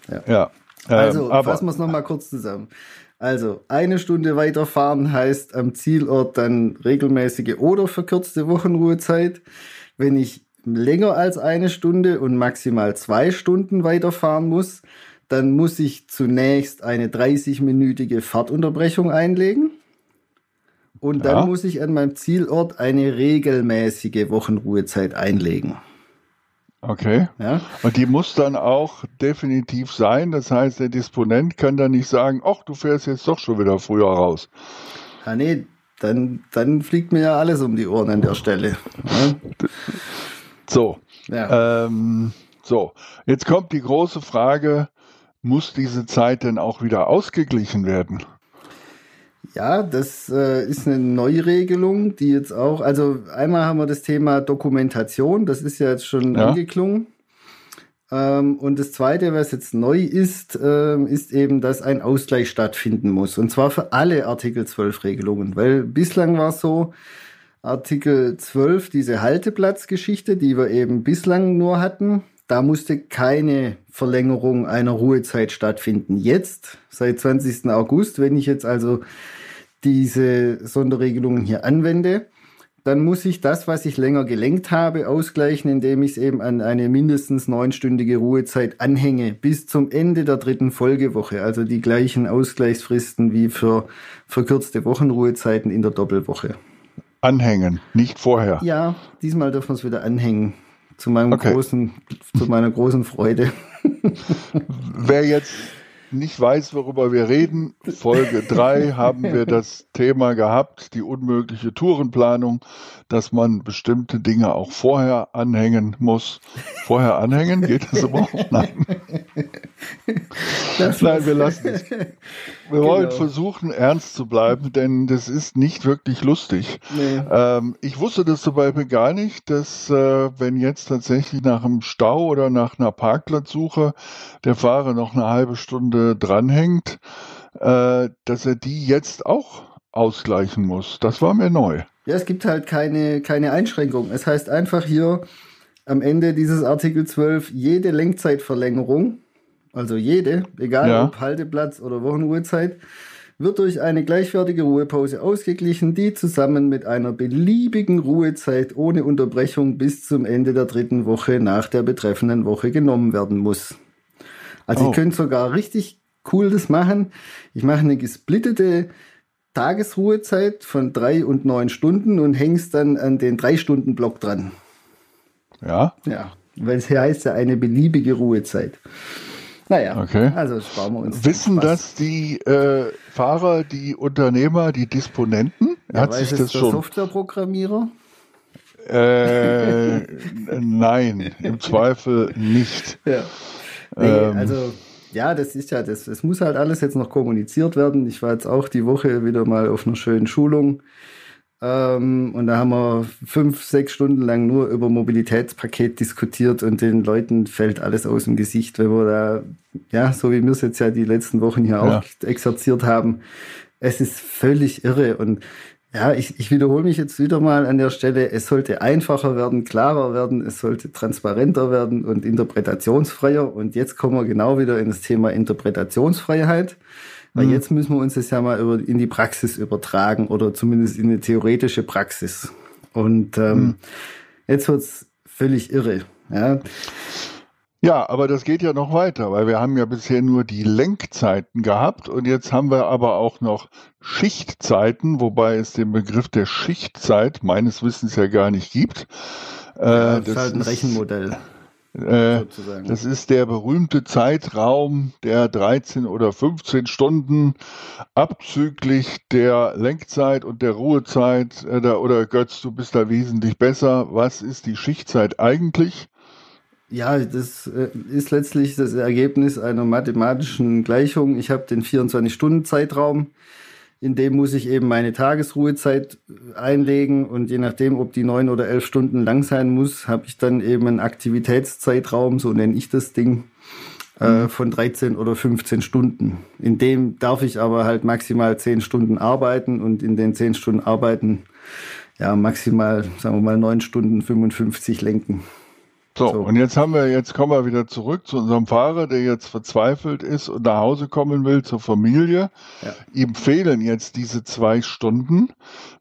Ja. ja ähm, also fassen wir es nochmal kurz zusammen. Also eine Stunde weiterfahren heißt am Zielort dann regelmäßige oder verkürzte Wochenruhezeit. Wenn ich länger als eine Stunde und maximal zwei Stunden weiterfahren muss, dann muss ich zunächst eine 30-minütige Fahrtunterbrechung einlegen. Und dann ja. muss ich an meinem Zielort eine regelmäßige Wochenruhezeit einlegen. Okay. Ja. Und die muss dann auch definitiv sein. Das heißt, der Disponent kann dann nicht sagen, ach, du fährst jetzt doch schon wieder früher raus. Ah, nee, dann, dann fliegt mir ja alles um die Ohren an der Stelle. Ja. So. Ja. Ähm, so. Jetzt kommt die große Frage, muss diese Zeit denn auch wieder ausgeglichen werden? Ja, das äh, ist eine Neuregelung, die jetzt auch, also einmal haben wir das Thema Dokumentation, das ist ja jetzt schon ja. angeklungen. Ähm, und das Zweite, was jetzt neu ist, äh, ist eben, dass ein Ausgleich stattfinden muss. Und zwar für alle Artikel 12 Regelungen, weil bislang war es so, Artikel 12, diese Halteplatzgeschichte, die wir eben bislang nur hatten, da musste keine Verlängerung einer Ruhezeit stattfinden. Jetzt, seit 20. August, wenn ich jetzt also diese Sonderregelungen hier anwende, dann muss ich das, was ich länger gelenkt habe, ausgleichen, indem ich es eben an eine mindestens neunstündige Ruhezeit anhänge, bis zum Ende der dritten Folgewoche. Also die gleichen Ausgleichsfristen wie für verkürzte Wochenruhezeiten in der Doppelwoche. Anhängen, nicht vorher. Ja, diesmal dürfen wir es wieder anhängen. Zu meinem okay. großen, zu meiner großen Freude. (laughs) Wer jetzt nicht weiß, worüber wir reden, Folge 3 haben wir das Thema gehabt, die unmögliche Tourenplanung, dass man bestimmte Dinge auch vorher anhängen muss. Vorher anhängen? Geht das überhaupt? (laughs) Nein. Nein, wir lassen es. Wir genau. wollen versuchen, ernst zu bleiben, denn das ist nicht wirklich lustig. Nee. Ähm, ich wusste das zum Beispiel gar nicht, dass äh, wenn jetzt tatsächlich nach einem Stau oder nach einer Parkplatzsuche der Fahrer noch eine halbe Stunde dranhängt, äh, dass er die jetzt auch ausgleichen muss. Das war mir neu. Ja, es gibt halt keine, keine Einschränkung. Es heißt einfach hier am Ende dieses Artikel 12, jede Lenkzeitverlängerung also jede, egal ja. ob Halteplatz oder Wochenruhezeit, wird durch eine gleichwertige Ruhepause ausgeglichen, die zusammen mit einer beliebigen Ruhezeit ohne Unterbrechung bis zum Ende der dritten Woche nach der betreffenden Woche genommen werden muss. Also oh. ich könnte sogar richtig cool das machen. Ich mache eine gesplittete Tagesruhezeit von drei und neun Stunden und häng's dann an den drei Stunden Block dran. Ja. Ja, weil es heißt ja eine beliebige Ruhezeit. Naja, okay. also sparen wir uns. Wissen das die äh, Fahrer, die Unternehmer, die Disponenten? Ja, Hat sich das schon? Softwareprogrammierer? Äh, (laughs) nein, im Zweifel nicht. Ja. Nee, ähm, also ja, das ist ja, das, es muss halt alles jetzt noch kommuniziert werden. Ich war jetzt auch die Woche wieder mal auf einer schönen Schulung ähm, und da haben wir fünf, sechs Stunden lang nur über Mobilitätspaket diskutiert und den Leuten fällt alles aus dem Gesicht, wenn wir da, ja, so wie wir es jetzt ja die letzten Wochen hier ja. auch exerziert haben. Es ist völlig irre und ja, ich, ich wiederhole mich jetzt wieder mal an der Stelle. Es sollte einfacher werden, klarer werden, es sollte transparenter werden und interpretationsfreier. Und jetzt kommen wir genau wieder in das Thema Interpretationsfreiheit. Weil mhm. jetzt müssen wir uns das ja mal über, in die Praxis übertragen oder zumindest in eine theoretische Praxis. Und ähm, mhm. jetzt wird's völlig irre. Ja. Ja, aber das geht ja noch weiter, weil wir haben ja bisher nur die Lenkzeiten gehabt und jetzt haben wir aber auch noch Schichtzeiten, wobei es den Begriff der Schichtzeit meines Wissens ja gar nicht gibt. Äh, ja, das ist halt ein Rechenmodell. Äh, das ist der berühmte Zeitraum der 13 oder 15 Stunden abzüglich der Lenkzeit und der Ruhezeit. Äh, oder Götz, du bist da wesentlich besser. Was ist die Schichtzeit eigentlich? Ja, das äh, ist letztlich das Ergebnis einer mathematischen Gleichung. Ich habe den 24-Stunden-Zeitraum in dem muss ich eben meine Tagesruhezeit äh, einlegen und je nachdem, ob die neun oder elf Stunden lang sein muss, habe ich dann eben einen Aktivitätszeitraum, so nenne ich das Ding, äh, mhm. von 13 oder 15 Stunden. In dem darf ich aber halt maximal 10 Stunden arbeiten und in den 10 Stunden arbeiten ja maximal, sagen wir mal, 9 Stunden 55 lenken. So, so, und jetzt haben wir, jetzt kommen wir wieder zurück zu unserem Fahrer, der jetzt verzweifelt ist und nach Hause kommen will zur Familie. Ja. Ihm fehlen jetzt diese zwei Stunden.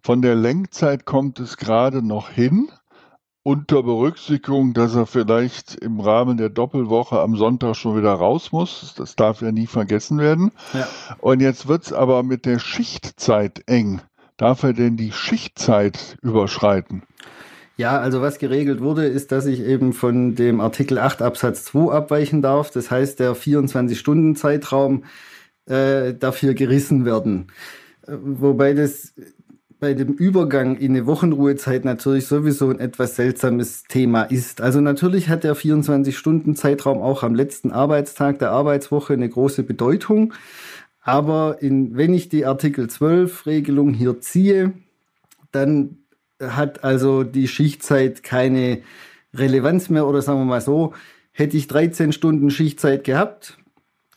Von der Lenkzeit kommt es gerade noch hin, unter Berücksichtigung, dass er vielleicht im Rahmen der Doppelwoche am Sonntag schon wieder raus muss. Das darf ja nie vergessen werden. Ja. Und jetzt wird's aber mit der Schichtzeit eng. Darf er denn die Schichtzeit überschreiten? Ja, also was geregelt wurde, ist, dass ich eben von dem Artikel 8 Absatz 2 abweichen darf. Das heißt, der 24-Stunden-Zeitraum äh, darf hier gerissen werden. Äh, wobei das bei dem Übergang in eine Wochenruhezeit natürlich sowieso ein etwas seltsames Thema ist. Also natürlich hat der 24-Stunden-Zeitraum auch am letzten Arbeitstag der Arbeitswoche eine große Bedeutung. Aber in, wenn ich die Artikel 12 Regelung hier ziehe, dann hat also die Schichtzeit keine Relevanz mehr oder sagen wir mal so, hätte ich 13 Stunden Schichtzeit gehabt,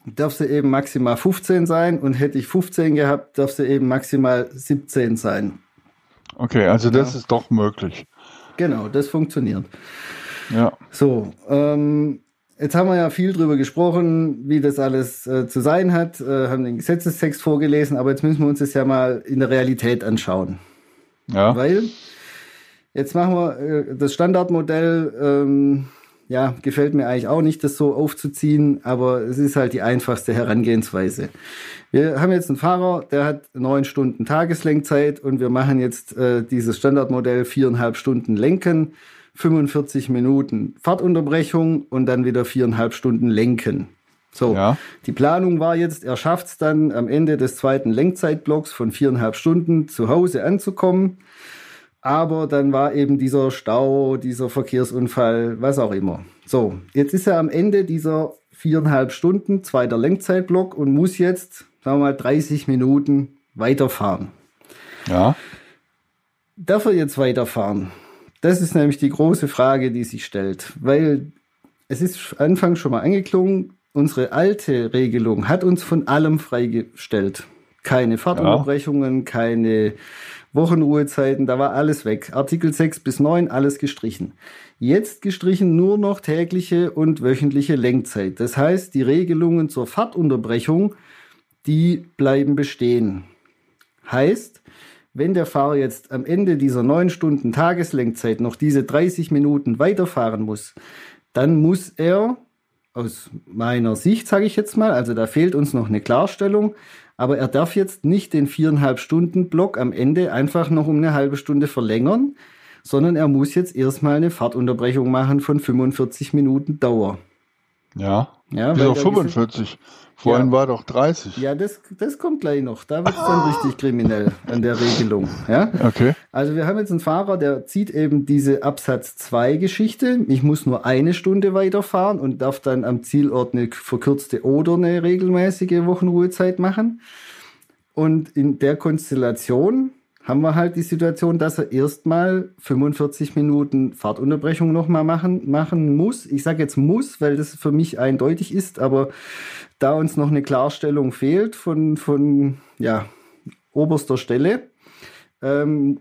darf sie eben maximal 15 sein und hätte ich 15 gehabt, darf sie eben maximal 17 sein. Okay, also das ja. ist doch möglich. Genau, das funktioniert. Ja. So, ähm, jetzt haben wir ja viel drüber gesprochen, wie das alles äh, zu sein hat, äh, haben den Gesetzestext vorgelesen, aber jetzt müssen wir uns das ja mal in der Realität anschauen. Ja. Weil Jetzt machen wir äh, das Standardmodell. Ähm, ja, gefällt mir eigentlich auch nicht, das so aufzuziehen, aber es ist halt die einfachste Herangehensweise. Wir haben jetzt einen Fahrer, der hat neun Stunden Tageslenkzeit und wir machen jetzt äh, dieses Standardmodell viereinhalb Stunden Lenken, 45 Minuten Fahrtunterbrechung und dann wieder viereinhalb Stunden Lenken. So, ja. die Planung war jetzt, er schafft es dann am Ende des zweiten Lenkzeitblocks von viereinhalb Stunden zu Hause anzukommen aber dann war eben dieser Stau, dieser Verkehrsunfall, was auch immer. So, jetzt ist er am Ende dieser viereinhalb Stunden, zweiter Lenkzeitblock und muss jetzt, sagen wir mal, 30 Minuten weiterfahren. Ja. Darf er jetzt weiterfahren? Das ist nämlich die große Frage, die sich stellt, weil es ist anfangs schon mal angeklungen, unsere alte Regelung hat uns von allem freigestellt. Keine Fahrtunterbrechungen, ja. keine Wochenruhezeiten, da war alles weg. Artikel 6 bis 9, alles gestrichen. Jetzt gestrichen nur noch tägliche und wöchentliche Lenkzeit. Das heißt, die Regelungen zur Fahrtunterbrechung, die bleiben bestehen. Heißt, wenn der Fahrer jetzt am Ende dieser 9 Stunden Tageslenkzeit noch diese 30 Minuten weiterfahren muss, dann muss er aus meiner Sicht, sage ich jetzt mal, also da fehlt uns noch eine Klarstellung, aber er darf jetzt nicht den viereinhalb Stunden Block am Ende einfach noch um eine halbe Stunde verlängern, sondern er muss jetzt erstmal eine Fahrtunterbrechung machen von 45 Minuten Dauer. Ja. Ja, Wieso 45? Vorhin ja. war doch 30. Ja, das, das kommt gleich noch. Da wird es dann richtig kriminell an der Regelung. Ja? Okay. Also wir haben jetzt einen Fahrer, der zieht eben diese Absatz 2 Geschichte. Ich muss nur eine Stunde weiterfahren und darf dann am Zielort eine verkürzte oder eine regelmäßige Wochenruhezeit machen. Und in der Konstellation haben wir halt die Situation, dass er erstmal 45 Minuten Fahrtunterbrechung nochmal machen, machen muss. Ich sage jetzt muss, weil das für mich eindeutig ist, aber da uns noch eine Klarstellung fehlt von, von ja, oberster Stelle, ähm,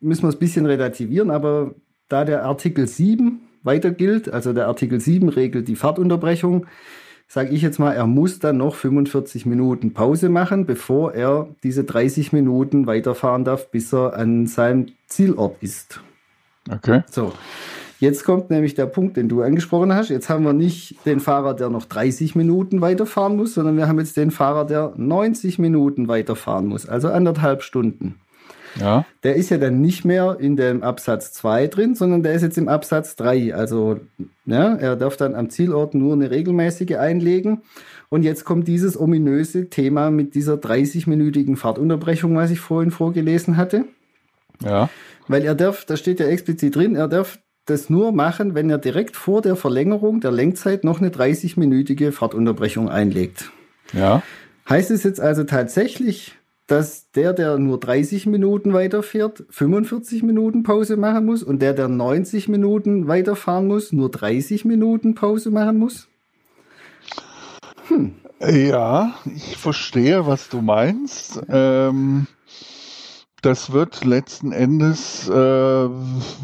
müssen wir es ein bisschen relativieren, aber da der Artikel 7 weiter gilt, also der Artikel 7 regelt die Fahrtunterbrechung, sage ich jetzt mal, er muss dann noch 45 Minuten Pause machen, bevor er diese 30 Minuten weiterfahren darf, bis er an seinem Zielort ist. Okay. So. Jetzt kommt nämlich der Punkt, den du angesprochen hast. Jetzt haben wir nicht den Fahrer, der noch 30 Minuten weiterfahren muss, sondern wir haben jetzt den Fahrer, der 90 Minuten weiterfahren muss, also anderthalb Stunden. Ja. Der ist ja dann nicht mehr in dem Absatz 2 drin, sondern der ist jetzt im Absatz 3. Also ja, er darf dann am Zielort nur eine regelmäßige einlegen. Und jetzt kommt dieses ominöse Thema mit dieser 30-minütigen Fahrtunterbrechung, was ich vorhin vorgelesen hatte. Ja. Weil er darf, da steht ja explizit drin, er darf das nur machen, wenn er direkt vor der Verlängerung der Lenkzeit noch eine 30-minütige Fahrtunterbrechung einlegt. Ja. Heißt es jetzt also tatsächlich, dass der, der nur 30 Minuten weiterfährt, 45 Minuten Pause machen muss und der, der 90 Minuten weiterfahren muss, nur 30 Minuten Pause machen muss? Hm. Ja, ich verstehe, was du meinst. Ähm, das wird letzten Endes äh,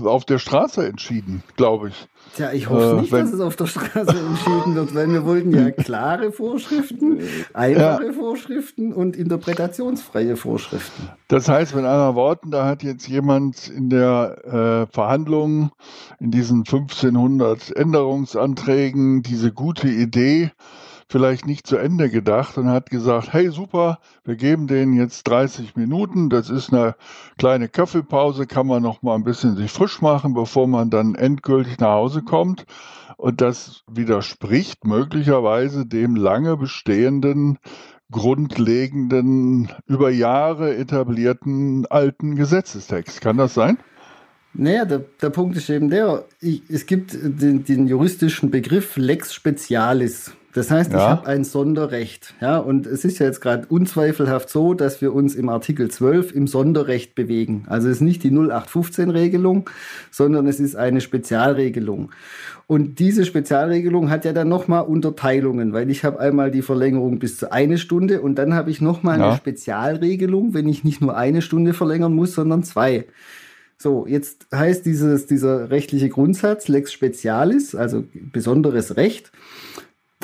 auf der Straße entschieden, glaube ich. Tja, ich hoffe äh, nicht, dass es auf der Straße entschieden wird, weil wir wollten ja (laughs) klare Vorschriften, einfache ja. Vorschriften und interpretationsfreie Vorschriften. Das heißt, mit anderen Worten, da hat jetzt jemand in der äh, Verhandlung in diesen 1500 Änderungsanträgen diese gute Idee vielleicht nicht zu Ende gedacht und hat gesagt, hey super, wir geben denen jetzt 30 Minuten, das ist eine kleine Kaffeepause, kann man noch mal ein bisschen sich frisch machen, bevor man dann endgültig nach Hause kommt. Und das widerspricht möglicherweise dem lange bestehenden grundlegenden, über Jahre etablierten alten Gesetzestext. Kann das sein? Naja, der, der Punkt ist eben der, ich, es gibt den, den juristischen Begriff Lex Specialis. Das heißt, ja. ich habe ein Sonderrecht. Ja, und es ist ja jetzt gerade unzweifelhaft so, dass wir uns im Artikel 12 im Sonderrecht bewegen. Also es ist nicht die 0815-Regelung, sondern es ist eine Spezialregelung. Und diese Spezialregelung hat ja dann nochmal Unterteilungen, weil ich habe einmal die Verlängerung bis zu eine Stunde und dann habe ich nochmal ja. eine Spezialregelung, wenn ich nicht nur eine Stunde verlängern muss, sondern zwei. So, jetzt heißt dieses, dieser rechtliche Grundsatz Lex Specialis, also besonderes Recht,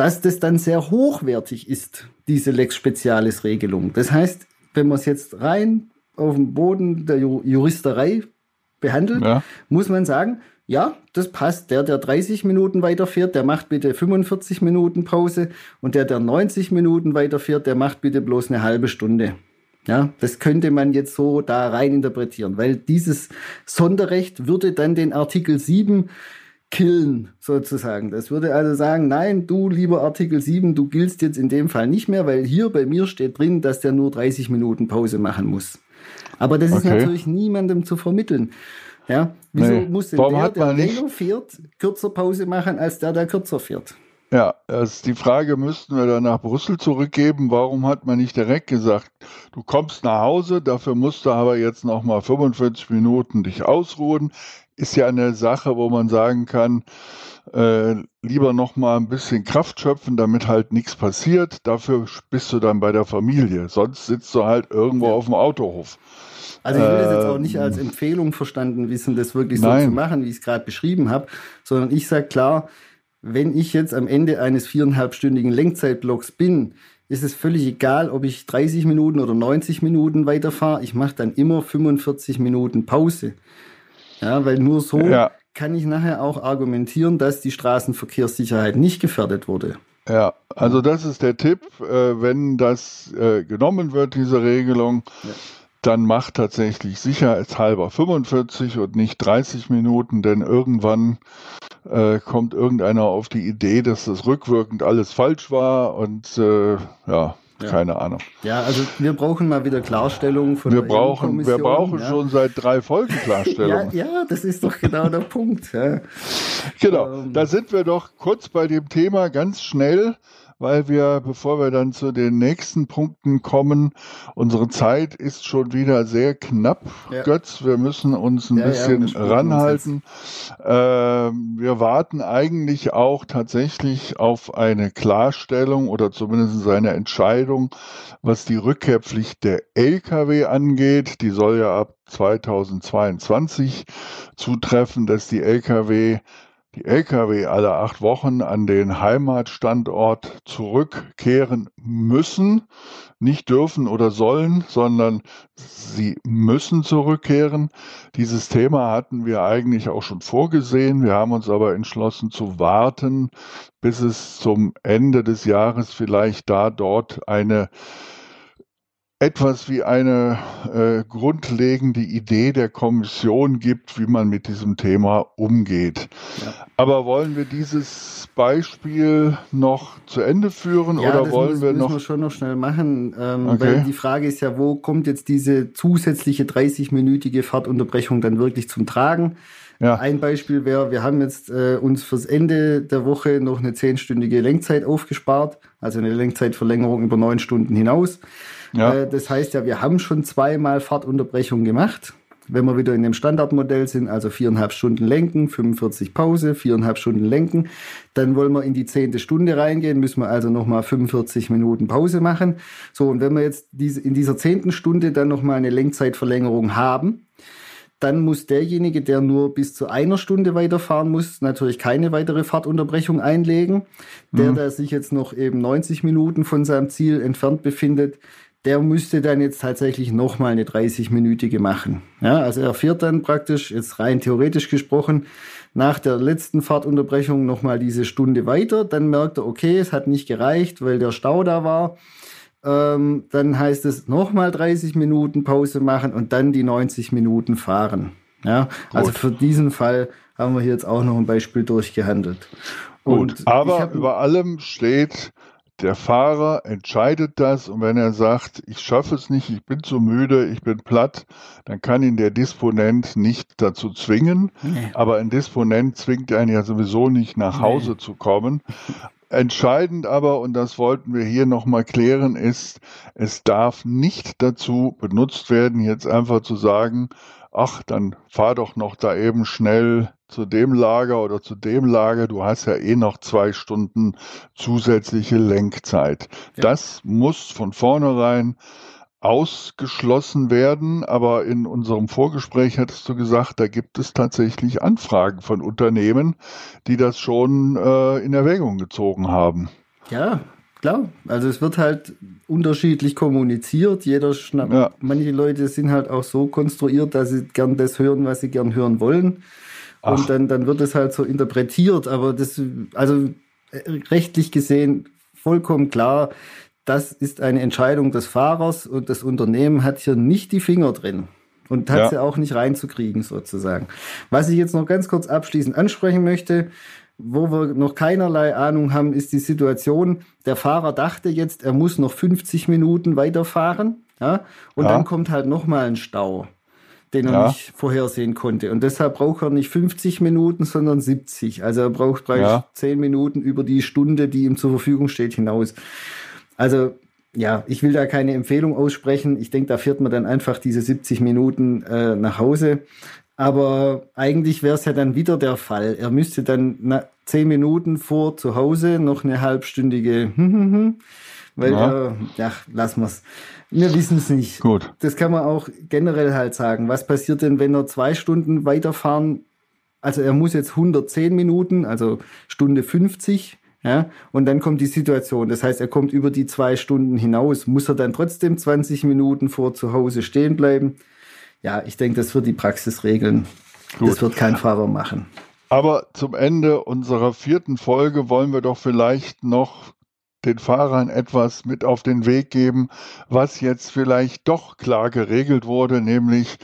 dass das dann sehr hochwertig ist, diese Lex Specialis Regelung. Das heißt, wenn man es jetzt rein auf dem Boden der Juristerei behandelt, ja. muss man sagen, ja, das passt. Der, der 30 Minuten weiterfährt, der macht bitte 45 Minuten Pause und der, der 90 Minuten weiterfährt, der macht bitte bloß eine halbe Stunde. Ja, das könnte man jetzt so da rein interpretieren, weil dieses Sonderrecht würde dann den Artikel 7 killen, sozusagen. Das würde also sagen, nein, du lieber Artikel 7, du giltst jetzt in dem Fall nicht mehr, weil hier bei mir steht drin, dass der nur 30 Minuten Pause machen muss. Aber das ist natürlich niemandem zu vermitteln. Ja, wieso nee. muss denn Warum der, der länger fährt, kürzer Pause machen als der, der kürzer fährt? Ja, also die Frage müssten wir dann nach Brüssel zurückgeben. Warum hat man nicht direkt gesagt, du kommst nach Hause, dafür musst du aber jetzt noch mal 45 Minuten dich ausruhen? Ist ja eine Sache, wo man sagen kann, äh, lieber noch mal ein bisschen Kraft schöpfen, damit halt nichts passiert. Dafür bist du dann bei der Familie. Sonst sitzt du halt irgendwo ja. auf dem Autohof. Also ich will das jetzt auch nicht als ähm, Empfehlung verstanden wissen, das wirklich so Nein. zu machen, wie ich es gerade beschrieben habe, sondern ich sage klar, wenn ich jetzt am Ende eines viereinhalbstündigen Lenkzeitblocks bin, ist es völlig egal, ob ich 30 Minuten oder 90 Minuten weiterfahre. Ich mache dann immer 45 Minuten Pause. Ja, weil nur so ja. kann ich nachher auch argumentieren, dass die Straßenverkehrssicherheit nicht gefährdet wurde. Ja, also das ist der Tipp. Äh, wenn das äh, genommen wird, diese Regelung, ja. dann macht tatsächlich sicherheitshalber 45 und nicht 30 Minuten, denn irgendwann äh, kommt irgendeiner auf die Idee, dass das rückwirkend alles falsch war und äh, ja, ja. Keine Ahnung. Ja, also wir brauchen mal wieder Klarstellung von wir der brauchen, Wir brauchen ja. schon seit drei Folgen Klarstellung. (laughs) ja, ja, das ist doch genau der Punkt. Genau, ähm. da sind wir doch kurz bei dem Thema ganz schnell weil wir, bevor wir dann zu den nächsten Punkten kommen, unsere Zeit ist schon wieder sehr knapp, ja. Götz. Wir müssen uns ein ja, bisschen ja, ranhalten. Äh, wir warten eigentlich auch tatsächlich auf eine Klarstellung oder zumindest eine Entscheidung, was die Rückkehrpflicht der Lkw angeht. Die soll ja ab 2022 zutreffen, dass die Lkw die Lkw alle acht Wochen an den Heimatstandort zurückkehren müssen, nicht dürfen oder sollen, sondern sie müssen zurückkehren. Dieses Thema hatten wir eigentlich auch schon vorgesehen. Wir haben uns aber entschlossen zu warten, bis es zum Ende des Jahres vielleicht da dort eine etwas wie eine äh, grundlegende Idee der Kommission gibt, wie man mit diesem Thema umgeht. Ja. Aber wollen wir dieses Beispiel noch zu Ende führen ja, oder wollen müssen, wir noch? Das müssen wir schon noch schnell machen, ähm, okay. weil die Frage ist ja, wo kommt jetzt diese zusätzliche 30-minütige Fahrtunterbrechung dann wirklich zum Tragen? Ja. Ein Beispiel wäre, wir haben jetzt äh, uns fürs Ende der Woche noch eine zehnstündige Lenkzeit aufgespart, also eine Lenkzeitverlängerung über neun Stunden hinaus. Ja. Äh, das heißt ja, wir haben schon zweimal Fahrtunterbrechung gemacht. Wenn wir wieder in dem Standardmodell sind, also viereinhalb Stunden lenken, 45 Pause, viereinhalb Stunden lenken, dann wollen wir in die zehnte Stunde reingehen, müssen wir also nochmal 45 Minuten Pause machen. So, und wenn wir jetzt diese, in dieser zehnten Stunde dann nochmal eine Lenkzeitverlängerung haben, dann muss derjenige, der nur bis zu einer Stunde weiterfahren muss, natürlich keine weitere Fahrtunterbrechung einlegen. Der, mhm. der sich jetzt noch eben 90 Minuten von seinem Ziel entfernt befindet, der müsste dann jetzt tatsächlich nochmal eine 30-minütige machen. Ja, also er fährt dann praktisch, jetzt rein theoretisch gesprochen, nach der letzten Fahrtunterbrechung nochmal diese Stunde weiter. Dann merkt er, okay, es hat nicht gereicht, weil der Stau da war. Ähm, dann heißt es nochmal 30 Minuten Pause machen und dann die 90 Minuten fahren. Ja, also für diesen Fall haben wir hier jetzt auch noch ein Beispiel durchgehandelt. Gut, aber über allem steht, der Fahrer entscheidet das und wenn er sagt, ich schaffe es nicht, ich bin zu müde, ich bin platt, dann kann ihn der Disponent nicht dazu zwingen. Nee. Aber ein Disponent zwingt einen ja sowieso nicht nach Hause nee. zu kommen. Entscheidend aber, und das wollten wir hier nochmal klären, ist, es darf nicht dazu benutzt werden, jetzt einfach zu sagen, ach, dann fahr doch noch da eben schnell zu dem Lager oder zu dem Lager, du hast ja eh noch zwei Stunden zusätzliche Lenkzeit. Ja. Das muss von vornherein ausgeschlossen werden, aber in unserem Vorgespräch hattest du gesagt, da gibt es tatsächlich Anfragen von Unternehmen, die das schon äh, in Erwägung gezogen haben. Ja, klar. Also es wird halt unterschiedlich kommuniziert. Jeder schnappt. Ja. Manche Leute sind halt auch so konstruiert, dass sie gern das hören, was sie gern hören wollen. Ach. Und dann, dann wird es halt so interpretiert. Aber das, also äh, rechtlich gesehen vollkommen klar, das ist eine Entscheidung des Fahrers und das Unternehmen hat hier nicht die Finger drin und hat ja. sie auch nicht reinzukriegen sozusagen. Was ich jetzt noch ganz kurz abschließend ansprechen möchte, wo wir noch keinerlei Ahnung haben, ist die Situation, der Fahrer dachte jetzt, er muss noch 50 Minuten weiterfahren, ja, und ja. dann kommt halt nochmal ein Stau, den er ja. nicht vorhersehen konnte. Und deshalb braucht er nicht 50 Minuten, sondern 70. Also er braucht praktisch ja. 10 Minuten über die Stunde, die ihm zur Verfügung steht, hinaus. Also ja, ich will da keine Empfehlung aussprechen. Ich denke, da fährt man dann einfach diese 70 Minuten äh, nach Hause. Aber eigentlich wäre es ja dann wieder der Fall. Er müsste dann na, zehn Minuten vor zu Hause noch eine halbstündige, (laughs) weil ja, er, ja lassen wir's. Wir wissen es nicht. Gut. Das kann man auch generell halt sagen. Was passiert denn, wenn er zwei Stunden weiterfahren? Also er muss jetzt 110 Minuten, also Stunde 50 ja, und dann kommt die Situation. Das heißt, er kommt über die zwei Stunden hinaus. Muss er dann trotzdem 20 Minuten vor zu Hause stehen bleiben? Ja, ich denke, das wird die Praxis regeln. Gut. Das wird kein Fahrer machen. Aber zum Ende unserer vierten Folge wollen wir doch vielleicht noch den Fahrern etwas mit auf den Weg geben, was jetzt vielleicht doch klar geregelt wurde, nämlich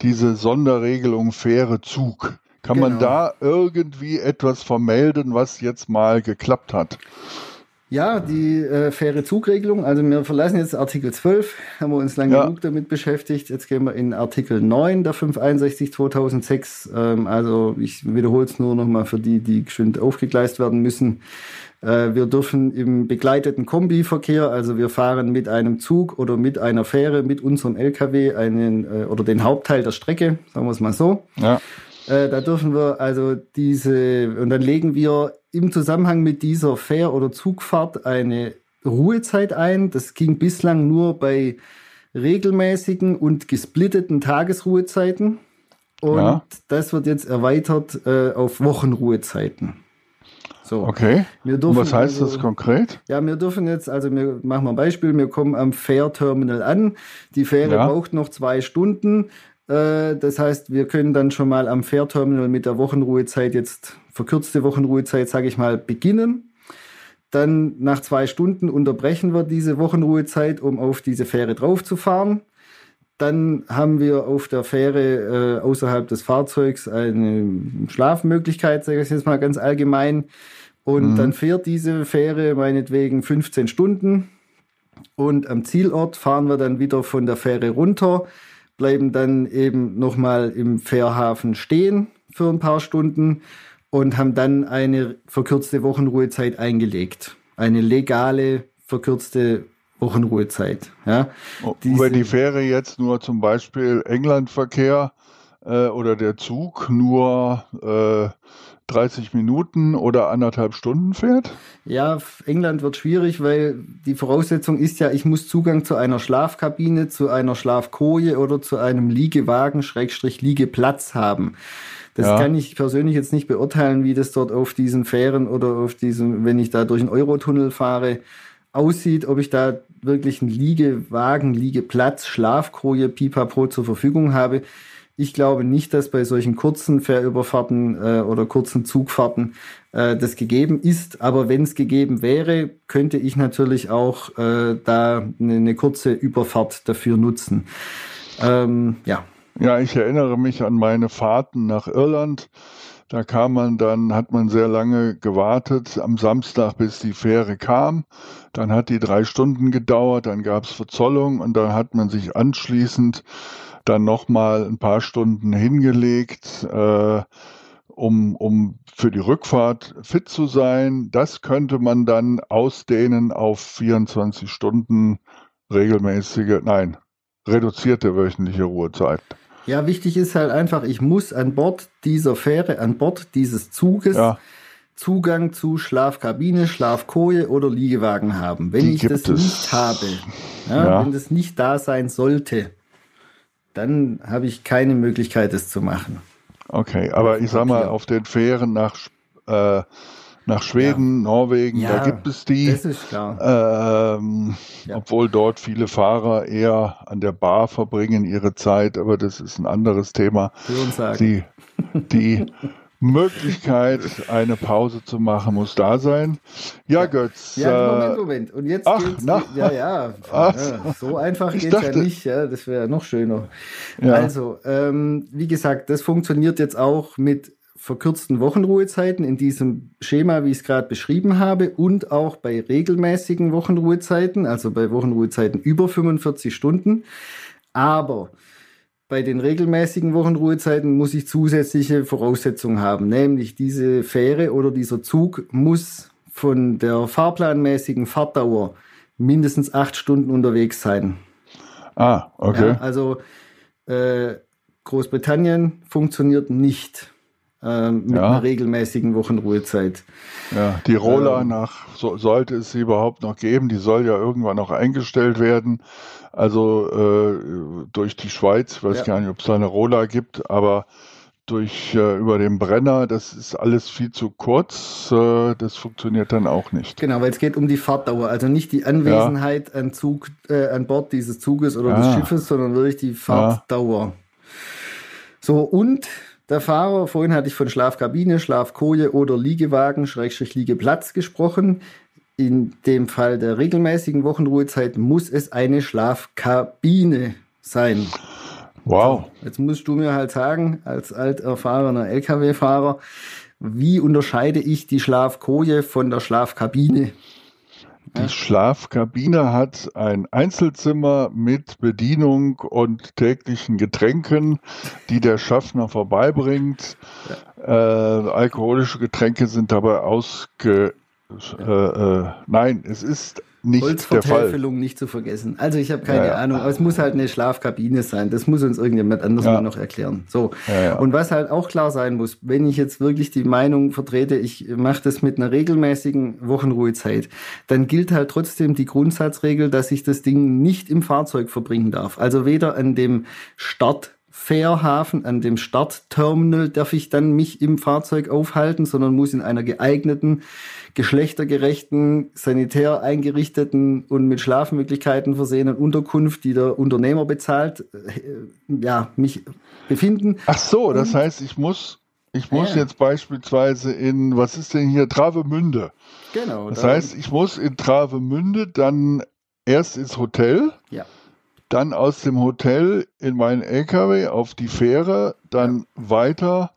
diese Sonderregelung faire Zug. Kann genau. man da irgendwie etwas vermelden, was jetzt mal geklappt hat? Ja, die äh, faire Zugregelung. Also wir verlassen jetzt Artikel 12, haben wir uns lange ja. genug damit beschäftigt. Jetzt gehen wir in Artikel 9 der 561 2006. Ähm, also ich wiederhole es nur nochmal für die, die geschwind aufgegleist werden müssen. Äh, wir dürfen im begleiteten Kombiverkehr, also wir fahren mit einem Zug oder mit einer Fähre, mit unserem LKW einen äh, oder den Hauptteil der Strecke, sagen wir es mal so. Ja äh, da dürfen wir also diese, und dann legen wir im Zusammenhang mit dieser Fähr- oder Zugfahrt eine Ruhezeit ein. Das ging bislang nur bei regelmäßigen und gesplitteten Tagesruhezeiten. Und ja. das wird jetzt erweitert äh, auf Wochenruhezeiten. So. Okay. was heißt also, das konkret? Ja, wir dürfen jetzt, also wir machen mal ein Beispiel, wir kommen am Fährterminal an. Die Fähre ja. braucht noch zwei Stunden. Äh, das heißt, wir können dann schon mal am Fährterminal mit der Wochenruhezeit jetzt, verkürzte Wochenruhezeit, sage ich mal, beginnen. Dann nach zwei Stunden unterbrechen wir diese Wochenruhezeit, um auf diese Fähre draufzufahren. Dann haben wir auf der Fähre äh, außerhalb des Fahrzeugs eine Schlafmöglichkeit, sage ich jetzt mal ganz allgemein. Und mhm. dann fährt diese Fähre meinetwegen 15 Stunden. Und am Zielort fahren wir dann wieder von der Fähre runter, bleiben dann eben nochmal im Fährhafen stehen für ein paar Stunden und haben dann eine verkürzte Wochenruhezeit eingelegt. Eine legale, verkürzte Wochenruhezeit. Ja. Über die Fähre jetzt nur zum Beispiel Englandverkehr äh, oder der Zug nur äh, 30 Minuten oder anderthalb Stunden fährt? Ja, England wird schwierig, weil die Voraussetzung ist ja, ich muss Zugang zu einer Schlafkabine, zu einer Schlafkoje oder zu einem Liegewagen, Schrägstrich Liegeplatz haben. Das ja. kann ich persönlich jetzt nicht beurteilen, wie das dort auf diesen Fähren oder auf diesem, wenn ich da durch einen Eurotunnel fahre, aussieht, ob ich da wirklich einen Liegewagen, Liegeplatz, Schlafkoje, Pipapo zur Verfügung habe. Ich glaube nicht, dass bei solchen kurzen Fährüberfahrten äh, oder kurzen Zugfahrten äh, das gegeben ist. Aber wenn es gegeben wäre, könnte ich natürlich auch äh, da eine, eine kurze Überfahrt dafür nutzen. Ähm, ja. Ja, ich erinnere mich an meine Fahrten nach Irland. Da kam man dann, hat man sehr lange gewartet am Samstag, bis die Fähre kam. Dann hat die drei Stunden gedauert, dann gab es Verzollung und dann hat man sich anschließend dann nochmal ein paar Stunden hingelegt, äh, um, um für die Rückfahrt fit zu sein. Das könnte man dann ausdehnen auf 24 Stunden regelmäßige, nein, reduzierte wöchentliche Ruhezeit. Ja, wichtig ist halt einfach, ich muss an Bord dieser Fähre, an Bord dieses Zuges ja. Zugang zu Schlafkabine, Schlafkoje oder Liegewagen haben. Wenn Die ich das es. nicht habe, ja, ja. wenn das nicht da sein sollte, dann habe ich keine Möglichkeit, es zu machen. Okay, aber ich sag mal, auf den Fähren nach äh, nach Schweden, ja. Norwegen, ja, da gibt es die. Das ist klar. Ähm, ja. Obwohl dort viele Fahrer eher an der Bar verbringen ihre Zeit, aber das ist ein anderes Thema. Die, die (laughs) Möglichkeit, eine Pause zu machen, muss da sein. Ja, Götz. Ja, Moment, äh, Moment. Und jetzt ach, geht's, na, ja, ja, ach, so einfach geht es ja nicht. Ja, das wäre noch schöner. Ja. Also, ähm, wie gesagt, das funktioniert jetzt auch mit verkürzten Wochenruhezeiten in diesem Schema, wie ich es gerade beschrieben habe, und auch bei regelmäßigen Wochenruhezeiten, also bei Wochenruhezeiten über 45 Stunden. Aber bei den regelmäßigen Wochenruhezeiten muss ich zusätzliche Voraussetzungen haben, nämlich diese Fähre oder dieser Zug muss von der fahrplanmäßigen Fahrtdauer mindestens acht Stunden unterwegs sein. Ah, okay. Ja, also äh, Großbritannien funktioniert nicht ähm, mit ja. einer regelmäßigen Wochenruhezeit. Ja, die Roller ähm, nach, so, sollte es sie überhaupt noch geben, die soll ja irgendwann noch eingestellt werden. Also äh, durch die Schweiz, ich weiß ja. gar nicht, ob es da eine Roller gibt, aber durch äh, über den Brenner, das ist alles viel zu kurz, äh, das funktioniert dann auch nicht. Genau, weil es geht um die Fahrtdauer, also nicht die Anwesenheit ja. an Zug, äh, an Bord dieses Zuges oder ja. des Schiffes, sondern wirklich die Fahrtdauer. So, und der Fahrer. Vorhin hatte ich von Schlafkabine, Schlafkoje oder Liegewagen, Schrägstrich Liegeplatz gesprochen. In dem Fall der regelmäßigen Wochenruhezeit muss es eine Schlafkabine sein. Wow. Jetzt musst du mir halt sagen, als alterfahrener Lkw-Fahrer, wie unterscheide ich die Schlafkoje von der Schlafkabine? Die Schlafkabine hat ein Einzelzimmer mit Bedienung und täglichen Getränken, die der Schaffner vorbeibringt. Ja. Äh, alkoholische Getränke sind dabei ausge... Äh, äh, nein, es ist nicht Holzvertäfelung nicht zu vergessen. Also ich habe keine ja, ja. Ahnung, aber es muss halt eine Schlafkabine sein. Das muss uns irgendjemand anders ja. mal noch erklären. So. Und was halt auch klar sein muss, wenn ich jetzt wirklich die Meinung vertrete, ich mache das mit einer regelmäßigen Wochenruhezeit, dann gilt halt trotzdem die Grundsatzregel, dass ich das Ding nicht im Fahrzeug verbringen darf. Also weder an dem Start Fährhafen, an dem Startterminal darf ich dann mich im Fahrzeug aufhalten, sondern muss in einer geeigneten, geschlechtergerechten, sanitär eingerichteten und mit Schlafmöglichkeiten versehenen Unterkunft, die der Unternehmer bezahlt, äh, ja, mich befinden. Ach so, das heißt, ich muss Ich muss ja. jetzt beispielsweise in, was ist denn hier, Travemünde. Genau. Das heißt, ich muss in Travemünde dann erst ins Hotel. Ja. Dann aus dem Hotel in meinen LKW auf die Fähre, dann ja. weiter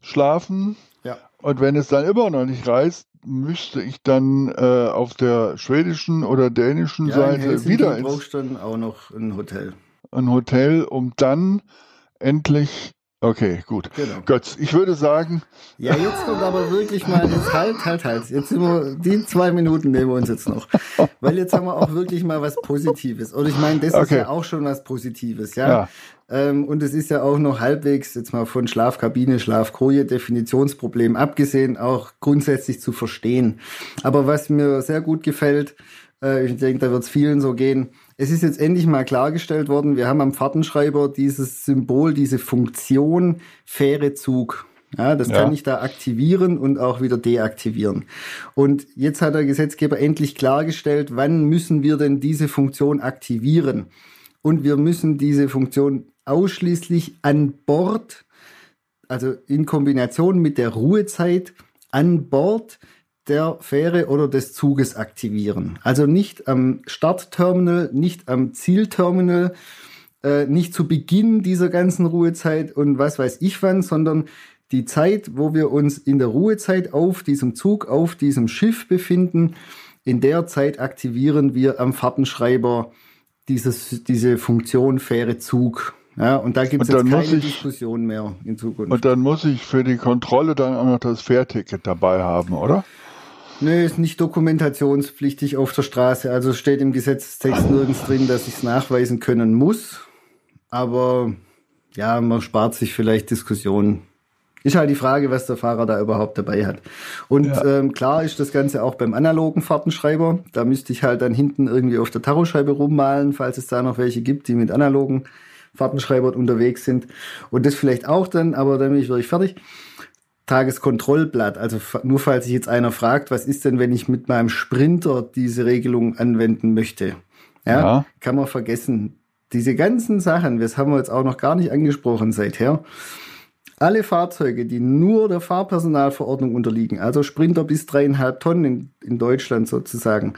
schlafen. Ja. Und wenn es dann immer noch nicht reißt, müsste ich dann äh, auf der schwedischen oder dänischen ja, Seite in wieder ins. auch noch ein Hotel. Ein Hotel, um dann endlich Okay, gut. Genau. Götz, ich würde sagen. Ja, jetzt kommt aber wirklich mal jetzt halt, halt, halt. Jetzt sind wir, die zwei Minuten nehmen wir uns jetzt noch. (laughs) Weil jetzt haben wir auch wirklich mal was Positives. Und ich meine, das okay. ist ja auch schon was Positives, ja. ja. Ähm, und es ist ja auch noch halbwegs, jetzt mal von Schlafkabine, Schlafkoje, Definitionsproblem abgesehen, auch grundsätzlich zu verstehen. Aber was mir sehr gut gefällt, äh, ich denke, da wird es vielen so gehen, es ist jetzt endlich mal klargestellt worden, wir haben am Fahrtenschreiber dieses Symbol, diese Funktion faire Zug. Ja, das ja. kann ich da aktivieren und auch wieder deaktivieren. Und jetzt hat der Gesetzgeber endlich klargestellt, wann müssen wir denn diese Funktion aktivieren? Und wir müssen diese Funktion ausschließlich an Bord, also in Kombination mit der Ruhezeit an Bord der Fähre oder des Zuges aktivieren. Also nicht am Startterminal, nicht am Zielterminal, äh, nicht zu Beginn dieser ganzen Ruhezeit und was weiß ich wann, sondern die Zeit, wo wir uns in der Ruhezeit auf diesem Zug, auf diesem Schiff befinden, in der Zeit aktivieren wir am Fahrtenschreiber dieses, diese Funktion Fähre Zug. Ja, und da gibt es jetzt keine ich, Diskussion mehr in Zukunft. Und dann muss ich für die Kontrolle dann auch noch das Fährticket dabei haben, oder? Nö, ist nicht dokumentationspflichtig auf der Straße. Also steht im Gesetzestext nirgends drin, dass ich es nachweisen können muss. Aber ja, man spart sich vielleicht Diskussionen. Ist halt die Frage, was der Fahrer da überhaupt dabei hat. Und ja. ähm, klar ist das Ganze auch beim analogen Fahrtenschreiber. Da müsste ich halt dann hinten irgendwie auf der Taroscheibe rummalen, falls es da noch welche gibt, die mit analogen Fahrtenschreibern unterwegs sind. Und das vielleicht auch dann, aber dann bin ich wirklich fertig. Tageskontrollblatt. Also nur falls sich jetzt einer fragt, was ist denn, wenn ich mit meinem Sprinter diese Regelung anwenden möchte? Ja, ja. kann man vergessen. Diese ganzen Sachen, das haben wir jetzt auch noch gar nicht angesprochen seither. Alle Fahrzeuge, die nur der Fahrpersonalverordnung unterliegen, also Sprinter bis dreieinhalb Tonnen in, in Deutschland sozusagen,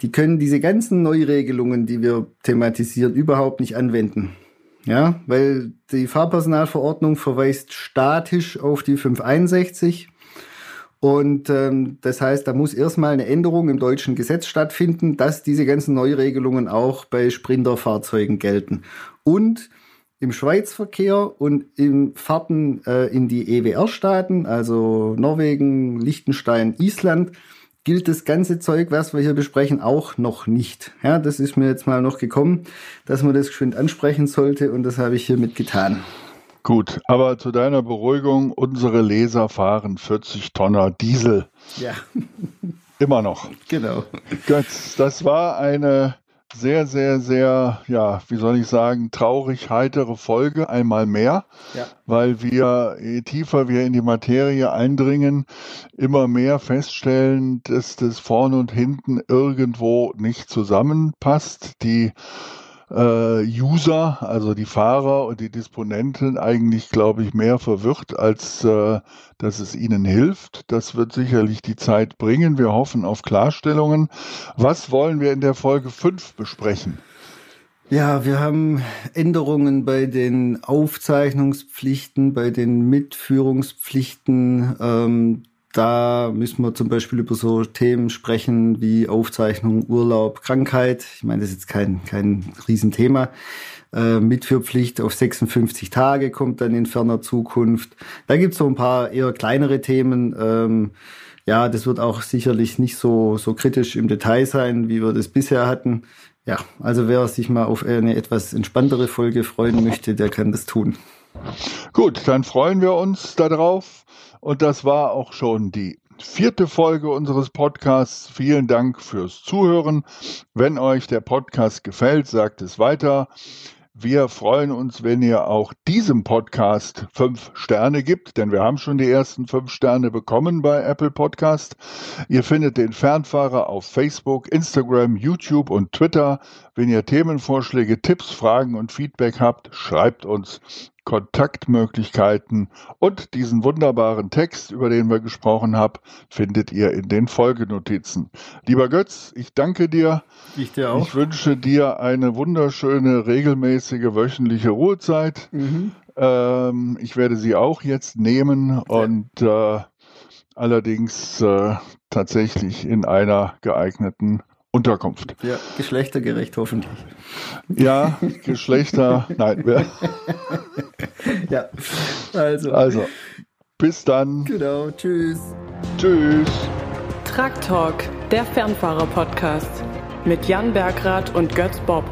die können diese ganzen Neuregelungen, die wir thematisieren, überhaupt nicht anwenden. Ja, weil die Fahrpersonalverordnung verweist statisch auf die 561 und ähm, das heißt, da muss erstmal eine Änderung im deutschen Gesetz stattfinden, dass diese ganzen Neuregelungen auch bei Sprinterfahrzeugen gelten. Und im Schweizverkehr und im Fahrten äh, in die EWR-Staaten, also Norwegen, Liechtenstein, Island, gilt das ganze Zeug, was wir hier besprechen, auch noch nicht. Ja, das ist mir jetzt mal noch gekommen, dass man das geschwind ansprechen sollte und das habe ich hiermit getan. Gut, aber zu deiner Beruhigung, unsere Leser fahren 40 Tonner Diesel. Ja. Immer noch. Genau. Götz, das war eine sehr, sehr, sehr, ja, wie soll ich sagen, traurig heitere Folge einmal mehr, ja. weil wir, je tiefer wir in die Materie eindringen, immer mehr feststellen, dass das vorne und hinten irgendwo nicht zusammenpasst. Die äh, User, also die Fahrer und die Disponenten eigentlich, glaube ich, mehr verwirrt, als äh, dass es ihnen hilft. Das wird sicherlich die Zeit bringen. Wir hoffen auf Klarstellungen. Was wollen wir in der Folge 5 besprechen? Ja, wir haben Änderungen bei den Aufzeichnungspflichten, bei den Mitführungspflichten. Ähm, da müssen wir zum Beispiel über so Themen sprechen wie Aufzeichnung, Urlaub, Krankheit. Ich meine, das ist jetzt kein, kein Riesenthema. Äh, Mitführpflicht auf 56 Tage kommt dann in ferner Zukunft. Da gibt's so ein paar eher kleinere Themen. Ähm, ja, das wird auch sicherlich nicht so, so kritisch im Detail sein, wie wir das bisher hatten. Ja, also wer sich mal auf eine etwas entspanntere Folge freuen möchte, der kann das tun. Gut, dann freuen wir uns darauf. Und das war auch schon die vierte Folge unseres Podcasts. Vielen Dank fürs Zuhören. Wenn euch der Podcast gefällt, sagt es weiter. Wir freuen uns, wenn ihr auch diesem Podcast fünf Sterne gibt, denn wir haben schon die ersten fünf Sterne bekommen bei Apple Podcast. Ihr findet den Fernfahrer auf Facebook, Instagram, YouTube und Twitter. Wenn ihr Themenvorschläge, Tipps, Fragen und Feedback habt, schreibt uns Kontaktmöglichkeiten und diesen wunderbaren Text, über den wir gesprochen haben, findet ihr in den Folgenotizen. Lieber Götz, ich danke dir. Ich dir auch. Ich wünsche dir eine wunderschöne, regelmäßige wöchentliche Ruhezeit. Mhm. Ähm, ich werde sie auch jetzt nehmen und äh, allerdings äh, tatsächlich in einer geeigneten Unterkunft. Ja, geschlechtergerecht hoffentlich. Ja, Geschlechter, nein. (laughs) ja, also. Also, bis dann. Genau, tschüss. Tschüss. Truck Talk, der Fernfahrer-Podcast mit Jan Bergrath und Götz Bob.